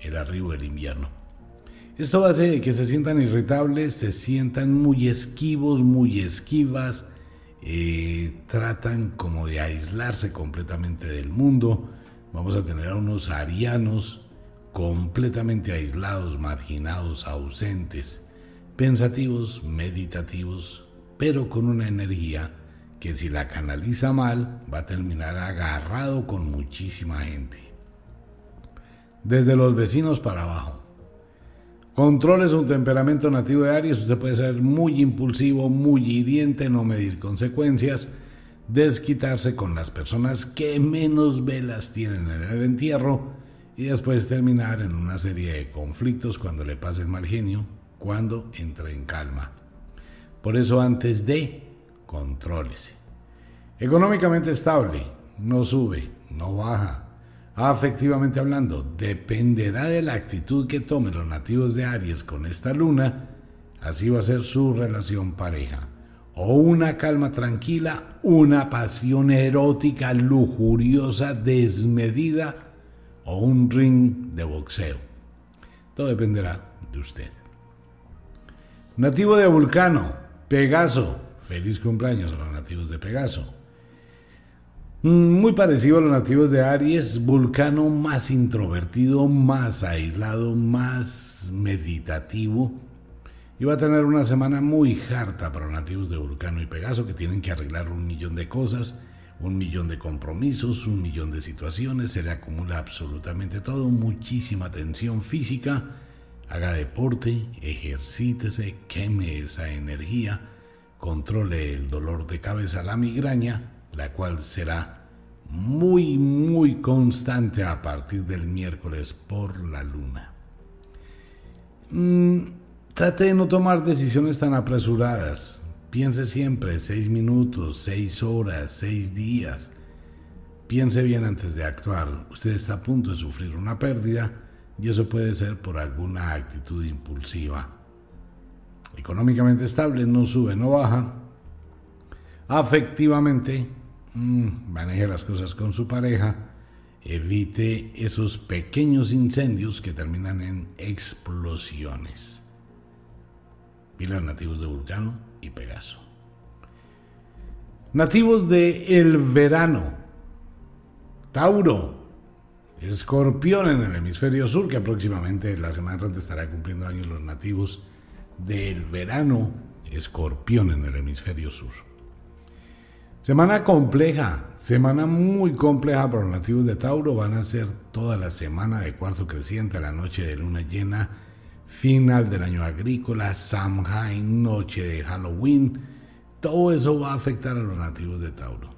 el arribo del invierno. Esto hacer que se sientan irritables, se sientan muy esquivos, muy esquivas, eh, tratan como de aislarse completamente del mundo. Vamos a tener a unos arianos completamente aislados, marginados, ausentes, pensativos, meditativos, pero con una energía que si la canaliza mal va a terminar agarrado con muchísima gente. Desde los vecinos para abajo. Controle su temperamento nativo de Aries, usted puede ser muy impulsivo, muy hiriente, no medir consecuencias, desquitarse con las personas que menos velas tienen en el entierro, y después terminar en una serie de conflictos cuando le pase el mal genio, cuando entre en calma. Por eso antes de, contrólese. Económicamente estable, no sube, no baja. Afectivamente hablando, dependerá de la actitud que tomen los nativos de Aries con esta luna, así va a ser su relación pareja. O una calma tranquila, una pasión erótica, lujuriosa, desmedida, o un ring de boxeo. Todo dependerá de usted. Nativo de Vulcano, Pegaso. Feliz cumpleaños a los nativos de Pegaso. Mm, muy parecido a los nativos de Aries, Vulcano más introvertido, más aislado, más meditativo. Y va a tener una semana muy harta para los nativos de Vulcano y Pegaso que tienen que arreglar un millón de cosas un millón de compromisos, un millón de situaciones, se le acumula absolutamente todo, muchísima tensión física. Haga deporte, ejercítese, queme esa energía, controle el dolor de cabeza, la migraña, la cual será muy, muy constante a partir del miércoles por la luna. Mm, trate de no tomar decisiones tan apresuradas Piense siempre seis minutos, seis horas, seis días. Piense bien antes de actuar. Usted está a punto de sufrir una pérdida y eso puede ser por alguna actitud impulsiva. Económicamente estable, no sube, no baja. Afectivamente, mm, maneje las cosas con su pareja. Evite esos pequeños incendios que terminan en explosiones. Pilas nativos de Vulcano y Pegaso. Nativos de el verano. Tauro. Escorpión en el hemisferio sur, que próximamente la semana entrante estará cumpliendo años los nativos del verano. Escorpión en el hemisferio sur. Semana compleja, semana muy compleja para los nativos de Tauro. Van a ser toda la semana de cuarto creciente a la noche de luna llena final del año agrícola, Samhain, noche de Halloween, todo eso va a afectar a los nativos de Tauro.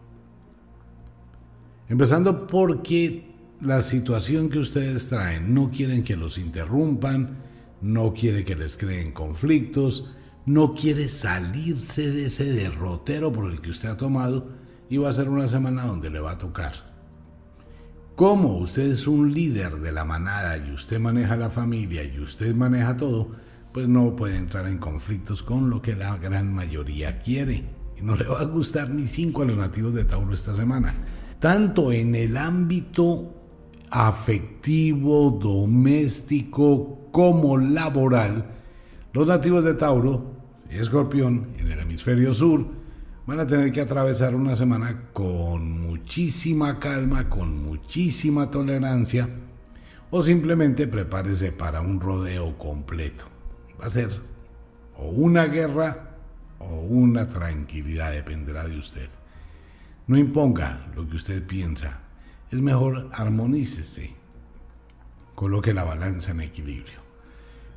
Empezando porque la situación que ustedes traen no quieren que los interrumpan, no quieren que les creen conflictos, no quiere salirse de ese derrotero por el que usted ha tomado y va a ser una semana donde le va a tocar. Como usted es un líder de la manada y usted maneja la familia y usted maneja todo, pues no puede entrar en conflictos con lo que la gran mayoría quiere. Y no le va a gustar ni cinco a los nativos de Tauro esta semana. Tanto en el ámbito afectivo, doméstico, como laboral, los nativos de Tauro y Escorpión en el hemisferio sur van a tener que atravesar una semana con muchísima calma, con muchísima tolerancia, o simplemente prepárese para un rodeo completo. Va a ser o una guerra o una tranquilidad, dependerá de usted. No imponga lo que usted piensa, es mejor armonícese, coloque la balanza en equilibrio.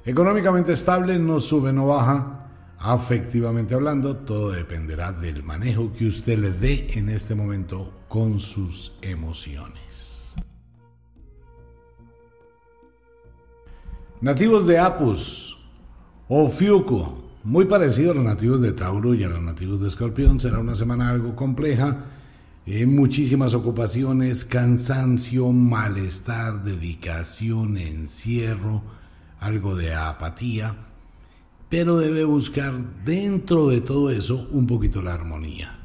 Económicamente estable, no sube, no baja. Afectivamente hablando, todo dependerá del manejo que usted le dé en este momento con sus emociones. Nativos de Apus o Fiuco, muy parecido a los nativos de Tauro y a los nativos de Escorpión, será una semana algo compleja muchísimas ocupaciones, cansancio, malestar, dedicación, encierro, algo de apatía, pero debe buscar dentro de todo eso un poquito la armonía.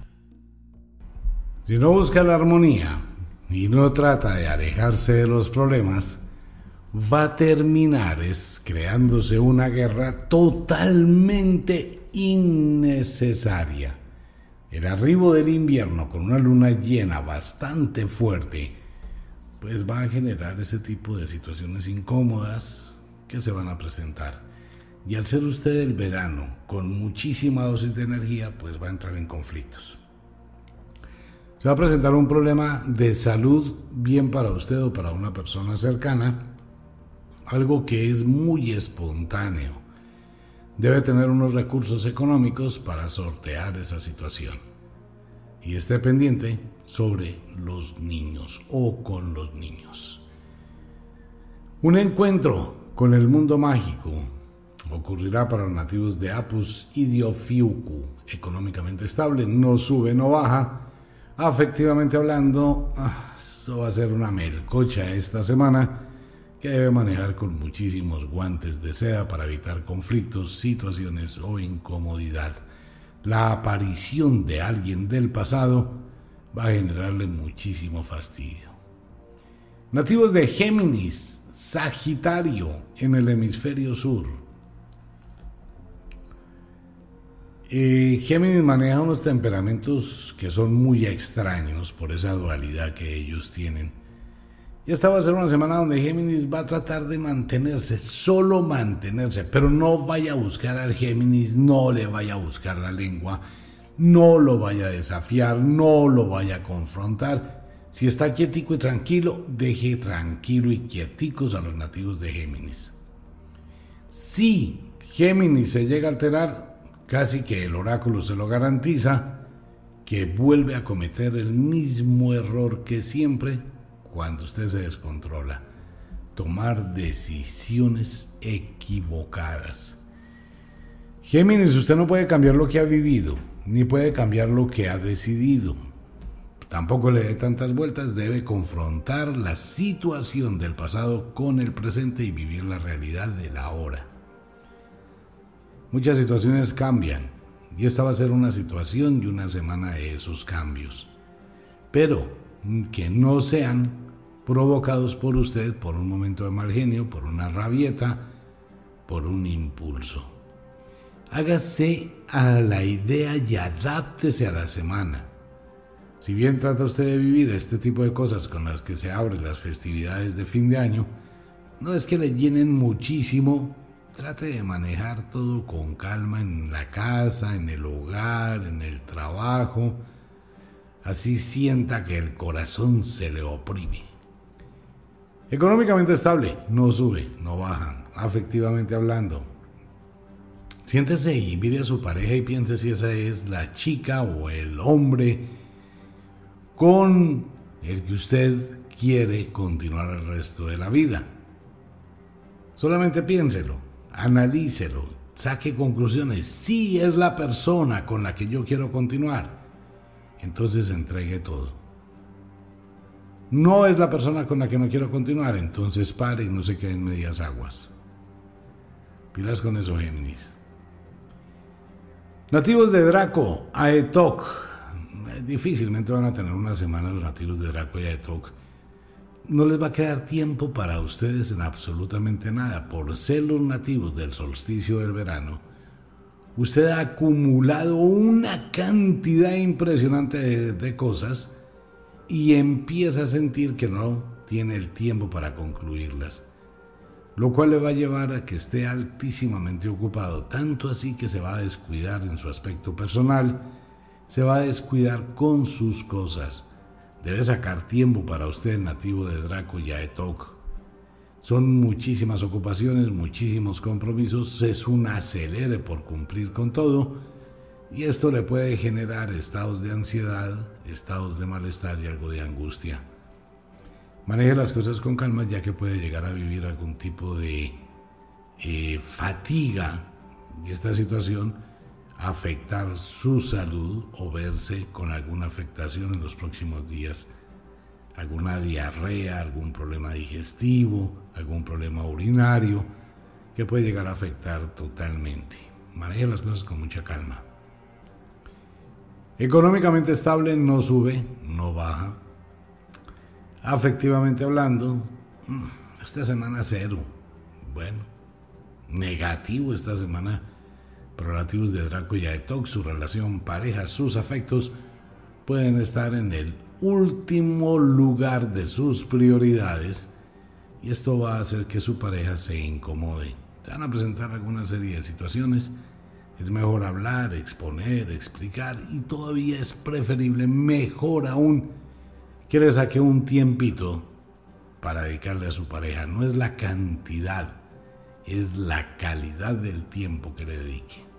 Si no busca la armonía y no trata de alejarse de los problemas, va a terminar es creándose una guerra totalmente innecesaria el arribo del invierno con una luna llena bastante fuerte, pues va a generar ese tipo de situaciones incómodas que se van a presentar. Y al ser usted el verano con muchísima dosis de energía, pues va a entrar en conflictos. Se va a presentar un problema de salud bien para usted o para una persona cercana, algo que es muy espontáneo debe tener unos recursos económicos para sortear esa situación. Y esté pendiente sobre los niños o con los niños. Un encuentro con el mundo mágico ocurrirá para los nativos de Apus y Diofiuku, económicamente estable, no sube, no baja. Afectivamente hablando, ah, eso va a ser una melcocha esta semana que debe manejar con muchísimos guantes de seda para evitar conflictos, situaciones o incomodidad. La aparición de alguien del pasado va a generarle muchísimo fastidio. Nativos de Géminis, Sagitario en el hemisferio sur. Eh, Géminis maneja unos temperamentos que son muy extraños por esa dualidad que ellos tienen y esta va a ser una semana donde Géminis va a tratar de mantenerse, solo mantenerse, pero no vaya a buscar al Géminis, no le vaya a buscar la lengua, no lo vaya a desafiar, no lo vaya a confrontar. Si está quietico y tranquilo, deje tranquilo y quieticos a los nativos de Géminis. Si Géminis se llega a alterar, casi que el oráculo se lo garantiza, que vuelve a cometer el mismo error que siempre cuando usted se descontrola, tomar decisiones equivocadas. Géminis, usted no puede cambiar lo que ha vivido, ni puede cambiar lo que ha decidido. Tampoco le dé tantas vueltas, debe confrontar la situación del pasado con el presente y vivir la realidad de la hora. Muchas situaciones cambian y esta va a ser una situación y una semana de esos cambios. Pero que no sean provocados por usted por un momento de mal genio, por una rabieta, por un impulso. Hágase a la idea y adáptese a la semana. Si bien trata usted de vivir este tipo de cosas con las que se abren las festividades de fin de año, no es que le llenen muchísimo, trate de manejar todo con calma en la casa, en el hogar, en el trabajo, así sienta que el corazón se le oprime. Económicamente estable, no sube, no baja, afectivamente hablando. Siéntese y mire a su pareja y piense si esa es la chica o el hombre con el que usted quiere continuar el resto de la vida. Solamente piénselo, analícelo, saque conclusiones. Si es la persona con la que yo quiero continuar, entonces entregue todo. No es la persona con la que no quiero continuar, entonces pare y no se quede en medias aguas. Pilas con eso, Géminis. Nativos de Draco, Aetok. Difícilmente van a tener una semana los nativos de Draco y Aetok no les va a quedar tiempo para ustedes en absolutamente nada. Por ser los nativos del solsticio del verano, usted ha acumulado una cantidad impresionante de, cosas y empieza a sentir que no tiene el tiempo para concluirlas. Lo cual le va a llevar a que esté altísimamente ocupado, tanto así que se va a descuidar en su aspecto personal, se va a descuidar con sus cosas Debe sacar tiempo para usted, nativo de Draco y Aetok. Son muchísimas ocupaciones, muchísimos compromisos, es un acelere por cumplir con todo y esto le puede generar estados de ansiedad, estados de malestar y algo de angustia. Maneje las cosas con calma ya que puede llegar a vivir algún tipo de eh, fatiga y esta situación afectar su salud o verse con alguna afectación en los próximos días. Alguna diarrea, algún problema digestivo, algún problema urinario que puede llegar a afectar totalmente. Maneje las cosas con mucha calma. Económicamente estable no sube, no baja. Afectivamente hablando, mm, esta semana cero. Bueno, negativo esta semana relativos de Draco y Aetok, su relación, pareja, sus afectos, pueden estar en el último lugar de sus prioridades y esto va a hacer que su pareja se incomode. Se van a presentar alguna serie de situaciones. Es mejor hablar, exponer, explicar y todavía es preferible, mejor aún, que le saque un tiempito para dedicarle a su pareja. No es la cantidad, es la calidad del tiempo que le dedique.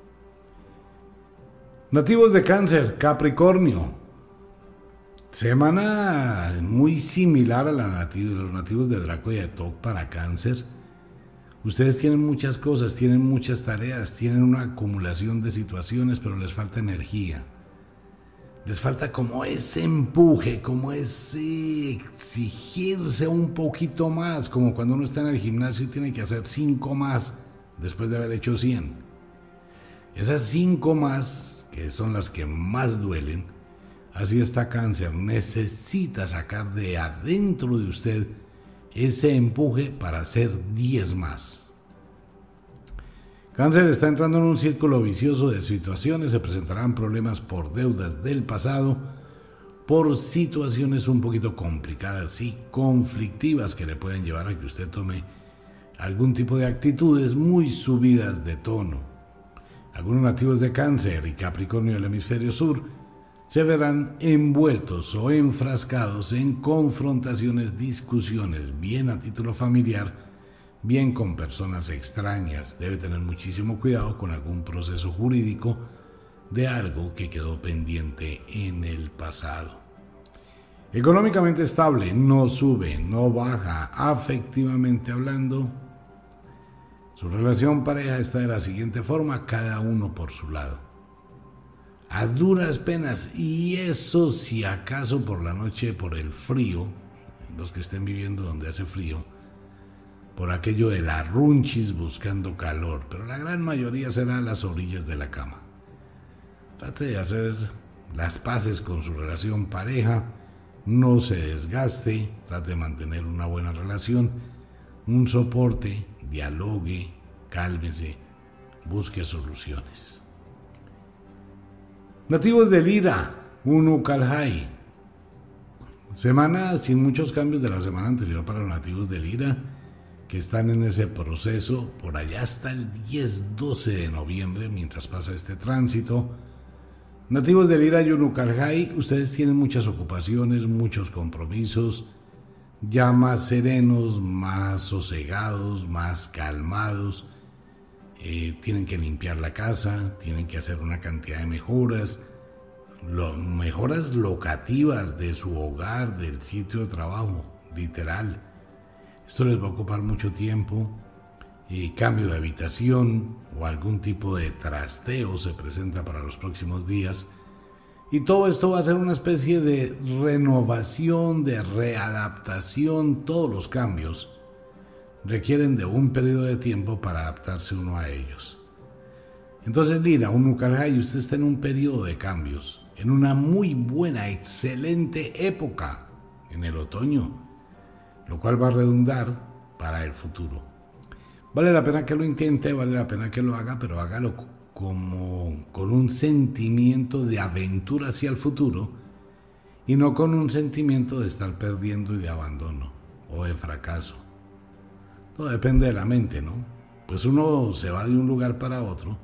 Nativos de cáncer, Capricornio. Semana muy similar a la de los nativos de Draco y Atok para cáncer. Ustedes tienen muchas cosas, tienen muchas tareas, tienen una acumulación de situaciones, pero les falta energía. Les falta como ese empuje, como ese exigirse un poquito más, como cuando uno está en el gimnasio y tiene que hacer cinco más después de haber hecho 100. Esas cinco más que son las que más duelen, así está cáncer, necesita sacar de adentro de usted ese empuje para hacer 10 más. Cáncer está entrando en un círculo vicioso de situaciones, se presentarán problemas por deudas del pasado, por situaciones un poquito complicadas y conflictivas que le pueden llevar a que usted tome algún tipo de actitudes muy subidas de tono. Algunos nativos de Cáncer y Capricornio del hemisferio sur se verán envueltos o enfrascados en confrontaciones, discusiones, bien a título familiar, bien con personas extrañas. Debe tener muchísimo cuidado con algún proceso jurídico de algo que quedó pendiente en el pasado. Económicamente estable, no sube, no baja, afectivamente hablando, su relación pareja está de la siguiente forma, cada uno por su lado. A duras penas, y eso si acaso por la noche, por el frío, los que estén viviendo donde hace frío, por aquello de la runchis buscando calor, pero la gran mayoría será a las orillas de la cama. Trate de hacer las paces con su relación pareja, no se desgaste, trate de mantener una buena relación, un soporte dialogue, cálmese, busque soluciones. Nativos de Lira, Uno Calhai. Semana sin muchos cambios de la semana anterior para los nativos de Lira, que están en ese proceso por allá hasta el 10-12 de noviembre, mientras pasa este tránsito. Nativos de Lira y Unucalhai, ustedes tienen muchas ocupaciones, muchos compromisos, ya más serenos, más sosegados, más calmados. Eh, tienen que limpiar la casa, tienen que hacer una cantidad de mejoras, mejoras locativas de su hogar, del sitio de trabajo, literal. Esto les va a ocupar mucho tiempo. y cambio de habitación o algún tipo de trasteo se presenta para los próximos días. Y todo esto va a ser una especie de renovación, de readaptación, todos los cambios requieren de un periodo de tiempo para adaptarse uno a ellos. Entonces, mira, un y usted está en un periodo de cambios, en una muy buena, excelente época, en el otoño, lo cual va a redundar para el futuro. Vale la pena que lo intente, vale la pena que lo haga, pero hágalo como con un sentimiento de aventura hacia el futuro y no con un sentimiento de estar perdiendo y de abandono o de fracaso. Todo depende de la mente, ¿no? Pues uno se va de un lugar para otro,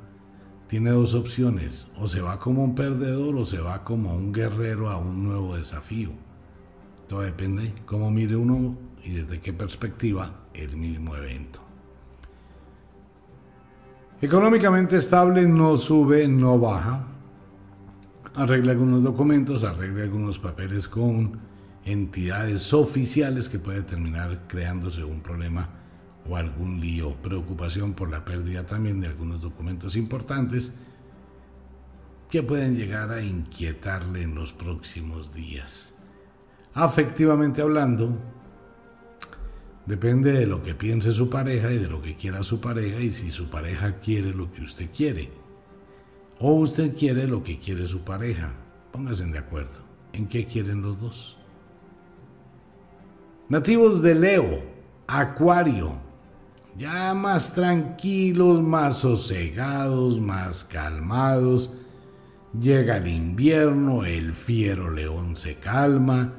tiene dos opciones, o se va como un perdedor o se va como un guerrero a un nuevo desafío. Todo depende cómo mire uno y desde qué perspectiva el mismo evento. Económicamente estable no sube, no baja. Arregle algunos documentos, arregle algunos papeles con entidades oficiales que puede terminar creándose un problema o algún lío, preocupación por la pérdida también de algunos documentos importantes que pueden llegar a inquietarle en los próximos días. Afectivamente hablando, depende de lo que piense su pareja y de lo que quiera su pareja y si su pareja quiere lo que usted quiere o usted quiere lo que quiere su pareja. Pónganse de acuerdo. ¿En qué quieren los dos? Nativos de Leo, Acuario, ya más tranquilos, más sosegados, más calmados. Llega el invierno, el fiero león se calma,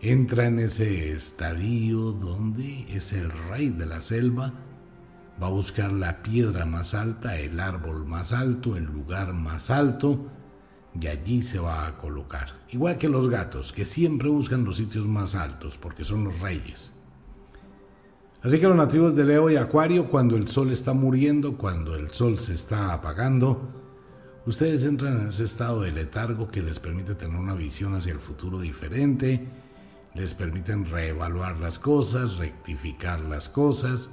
entra en ese estadio donde es el rey de la selva, va a buscar la piedra más alta, el árbol más alto, el lugar más alto, y allí se va a colocar. Igual que los gatos, que siempre buscan los sitios más altos, porque son los reyes. Así que los nativos de Leo y Acuario, cuando el sol está muriendo, cuando el sol se está apagando, ustedes entran en ese estado de letargo que les permite tener una visión hacia el futuro diferente, les permiten reevaluar las cosas, rectificar las cosas,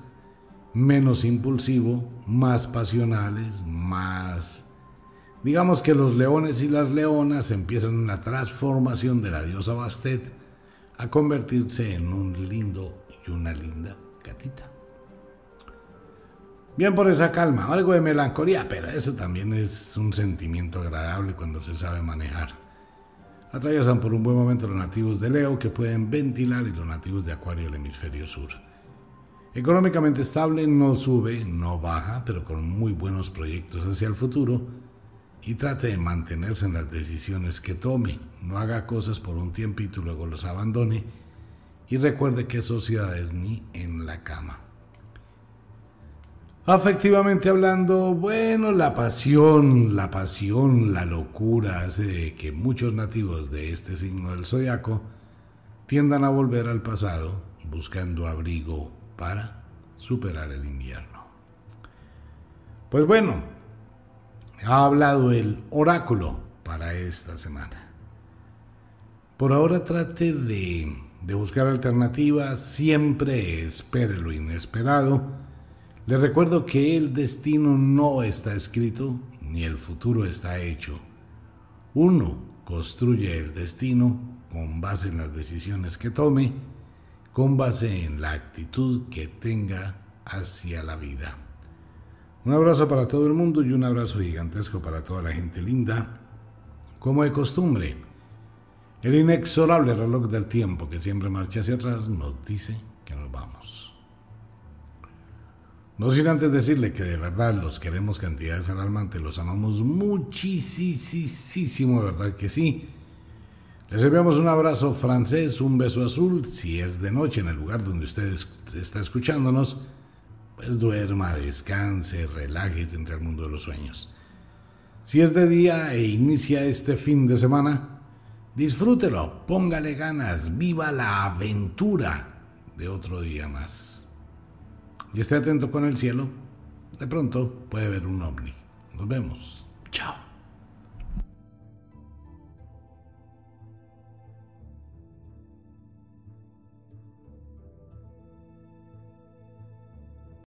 menos impulsivo, más pasionales, más... Digamos que los leones y las leonas empiezan una transformación de la diosa Bastet a convertirse en un lindo y una linda Bien por esa calma, algo de melancolía, pero eso también es un sentimiento agradable cuando se sabe manejar. Atraviesan por un buen momento los nativos de Leo que pueden ventilar y los nativos de Acuario del hemisferio sur. Económicamente estable, no sube, no baja, pero con muy buenos proyectos hacia el futuro y trate de mantenerse en las decisiones que tome. No haga cosas por un tiempito y luego los abandone y recuerde que sociedades ni en la cama. Afectivamente hablando, bueno, la pasión, la pasión, la locura hace que muchos nativos de este signo del zodiaco tiendan a volver al pasado buscando abrigo para superar el invierno. Pues bueno, ha hablado el oráculo para esta semana. Por ahora trate de de buscar alternativas, siempre espere lo inesperado. Le recuerdo que el destino no está escrito ni el futuro está hecho. Uno construye el destino con base en las decisiones que tome, con base en la actitud que tenga hacia la vida. Un abrazo para todo el mundo y un abrazo gigantesco para toda la gente linda. Como de costumbre, el inexorable reloj del tiempo que siempre marcha hacia atrás nos dice que nos vamos. No sin antes decirle que de verdad los queremos cantidades alarmantes, los amamos muchísimo, verdad que sí. Les enviamos un abrazo francés, un beso azul. Si es de noche en el lugar donde usted está escuchándonos, pues duerma, descanse, relájese entre el mundo de los sueños. Si es de día e inicia este fin de semana, Disfrútelo, póngale ganas, viva la aventura de otro día más. Y esté atento con el cielo, de pronto puede ver un ovni. Nos vemos. Chao.